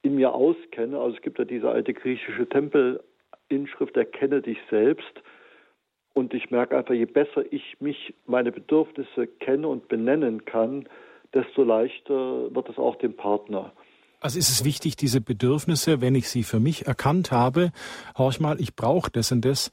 in mir auskenne. Also es gibt ja diese alte griechische Tempelinschrift, erkenne dich selbst. Und ich merke einfach, je besser ich mich, meine Bedürfnisse kenne und benennen kann, desto leichter wird es auch dem Partner. Also ist es wichtig, diese Bedürfnisse, wenn ich sie für mich erkannt habe, horch mal, ich brauche das und das,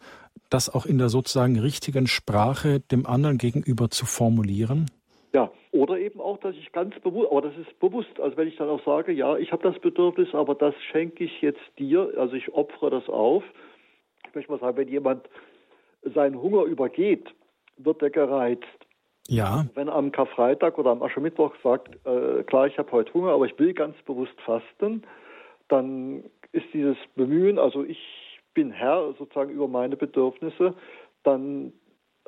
das auch in der sozusagen richtigen Sprache dem anderen gegenüber zu formulieren? Ja, oder eben auch, dass ich ganz bewusst, aber das ist bewusst, also wenn ich dann auch sage, ja, ich habe das Bedürfnis, aber das schenke ich jetzt dir, also ich opfere das auf. Ich möchte mal sagen, wenn jemand seinen Hunger übergeht, wird er gereizt. Ja. Wenn er am Karfreitag oder am Aschermittwoch sagt, äh, klar, ich habe heute Hunger, aber ich will ganz bewusst fasten, dann ist dieses Bemühen, also ich bin Herr sozusagen über meine Bedürfnisse, dann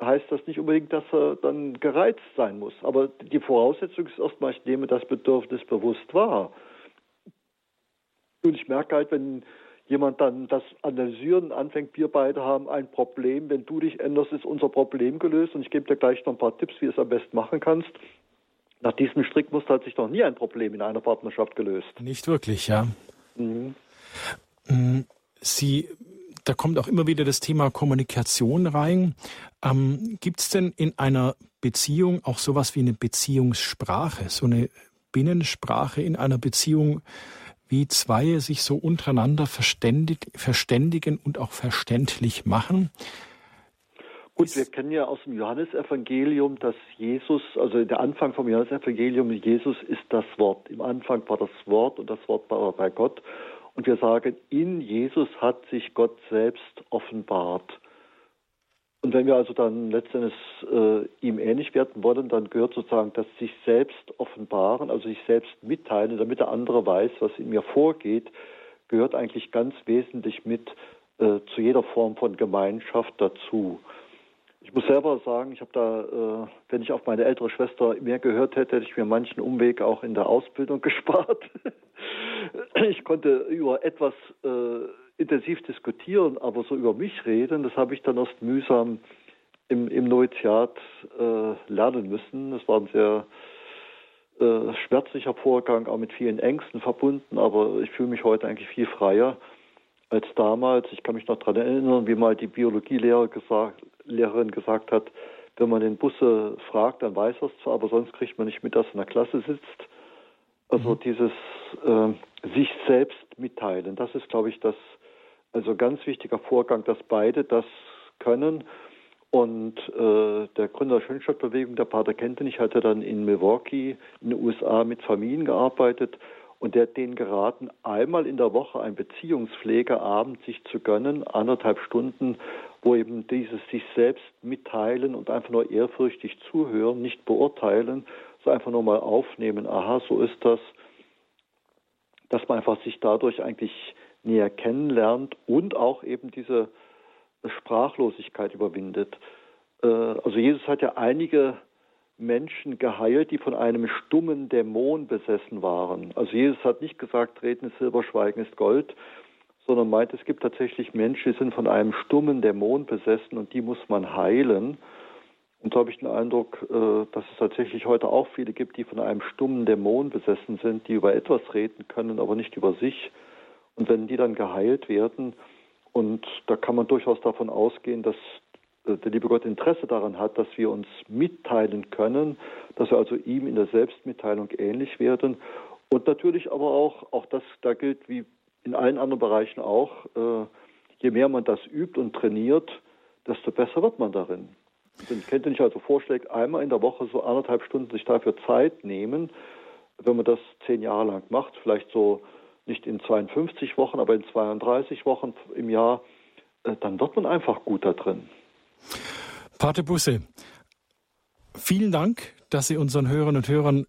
heißt das nicht unbedingt, dass er dann gereizt sein muss. Aber die Voraussetzung ist erstmal, ich nehme das Bedürfnis bewusst wahr. Und ich merke halt, wenn jemand dann das analysieren anfängt, wir beide haben ein Problem, wenn du dich änderst, ist unser Problem gelöst und ich gebe dir gleich noch ein paar Tipps, wie du es am besten machen kannst. Nach diesem Strickmuster hat sich noch nie ein Problem in einer Partnerschaft gelöst. Nicht wirklich, ja. Mhm. Mm, Sie da kommt auch immer wieder das Thema Kommunikation rein. Ähm, Gibt es denn in einer Beziehung auch sowas wie eine Beziehungssprache, so eine Binnensprache in einer Beziehung, wie zwei sich so untereinander verständig, verständigen und auch verständlich machen? Gut, wir kennen ja aus dem Johannesevangelium, dass Jesus, also der Anfang vom Johannesevangelium, Jesus ist das Wort. Im Anfang war das Wort und das Wort war bei Gott. Und wir sagen, in Jesus hat sich Gott selbst offenbart. Und wenn wir also dann letztendlich äh, ihm ähnlich werden wollen, dann gehört sozusagen das sich selbst offenbaren, also sich selbst mitteilen, damit der andere weiß, was in mir vorgeht, gehört eigentlich ganz wesentlich mit äh, zu jeder Form von Gemeinschaft dazu. Ich muss selber sagen, ich habe da, äh, wenn ich auf meine ältere Schwester mehr gehört hätte, hätte ich mir manchen Umweg auch in der Ausbildung gespart. ich konnte über etwas äh, intensiv diskutieren, aber so über mich reden, das habe ich dann erst mühsam im, im Noviziat äh, lernen müssen. Das war ein sehr äh, schmerzlicher Vorgang, auch mit vielen Ängsten verbunden, aber ich fühle mich heute eigentlich viel freier als damals. Ich kann mich noch daran erinnern, wie mal die Biologielehrer gesagt, Lehrerin gesagt hat, wenn man den Busse fragt, dann weiß er es zwar, aber sonst kriegt man nicht mit, dass er in der Klasse sitzt. Also mhm. dieses äh, sich selbst mitteilen, das ist, glaube ich, das also ganz wichtiger Vorgang, dass beide das können. Und äh, der Gründer der Schönstadtbewegung, der Pater Kentenich, hatte dann in Milwaukee in den USA mit Familien gearbeitet. Und der hat denen geraten, einmal in der Woche ein Beziehungspflegeabend sich zu gönnen, anderthalb Stunden, wo eben dieses sich selbst mitteilen und einfach nur ehrfürchtig zuhören, nicht beurteilen, so einfach nur mal aufnehmen, aha, so ist das, dass man einfach sich dadurch eigentlich näher kennenlernt und auch eben diese Sprachlosigkeit überwindet. Äh, also Jesus hat ja einige Menschen geheilt, die von einem stummen Dämon besessen waren. Also Jesus hat nicht gesagt, Reden ist Silber, Schweigen ist Gold, sondern meint, es gibt tatsächlich Menschen, die sind von einem stummen Dämon besessen und die muss man heilen. Und so habe ich den Eindruck, äh, dass es tatsächlich heute auch viele gibt, die von einem stummen Dämon besessen sind, die über etwas reden können, aber nicht über sich. Und wenn die dann geheilt werden, und da kann man durchaus davon ausgehen, dass äh, der liebe Gott Interesse daran hat, dass wir uns mitteilen können, dass wir also ihm in der Selbstmitteilung ähnlich werden. Und natürlich aber auch, auch das, da gilt wie in allen anderen Bereichen auch, äh, je mehr man das übt und trainiert, desto besser wird man darin. Ich könnte nicht also vorschlägt, einmal in der Woche so anderthalb Stunden sich dafür Zeit nehmen, wenn man das zehn Jahre lang macht, vielleicht so nicht in 52 Wochen, aber in 32 Wochen im Jahr, äh, dann wird man einfach gut da drin. Pate Busse, vielen Dank, dass Sie unseren Hörern und Hörern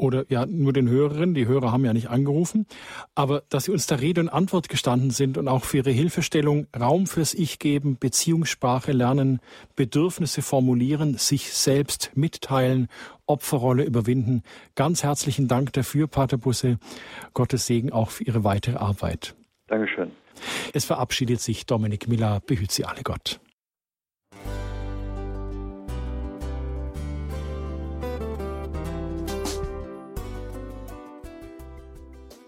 oder ja nur den Hörerinnen, die Hörer haben ja nicht angerufen, aber dass Sie uns da Rede und Antwort gestanden sind und auch für Ihre Hilfestellung Raum fürs Ich geben, Beziehungssprache lernen, Bedürfnisse formulieren, sich selbst mitteilen, Opferrolle überwinden. Ganz herzlichen Dank dafür, Pater Busse. Gottes Segen auch für Ihre weitere Arbeit. Dankeschön. Es verabschiedet sich Dominik Miller. Behüt Sie alle Gott.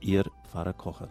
Ihr Pfarrer Kocher.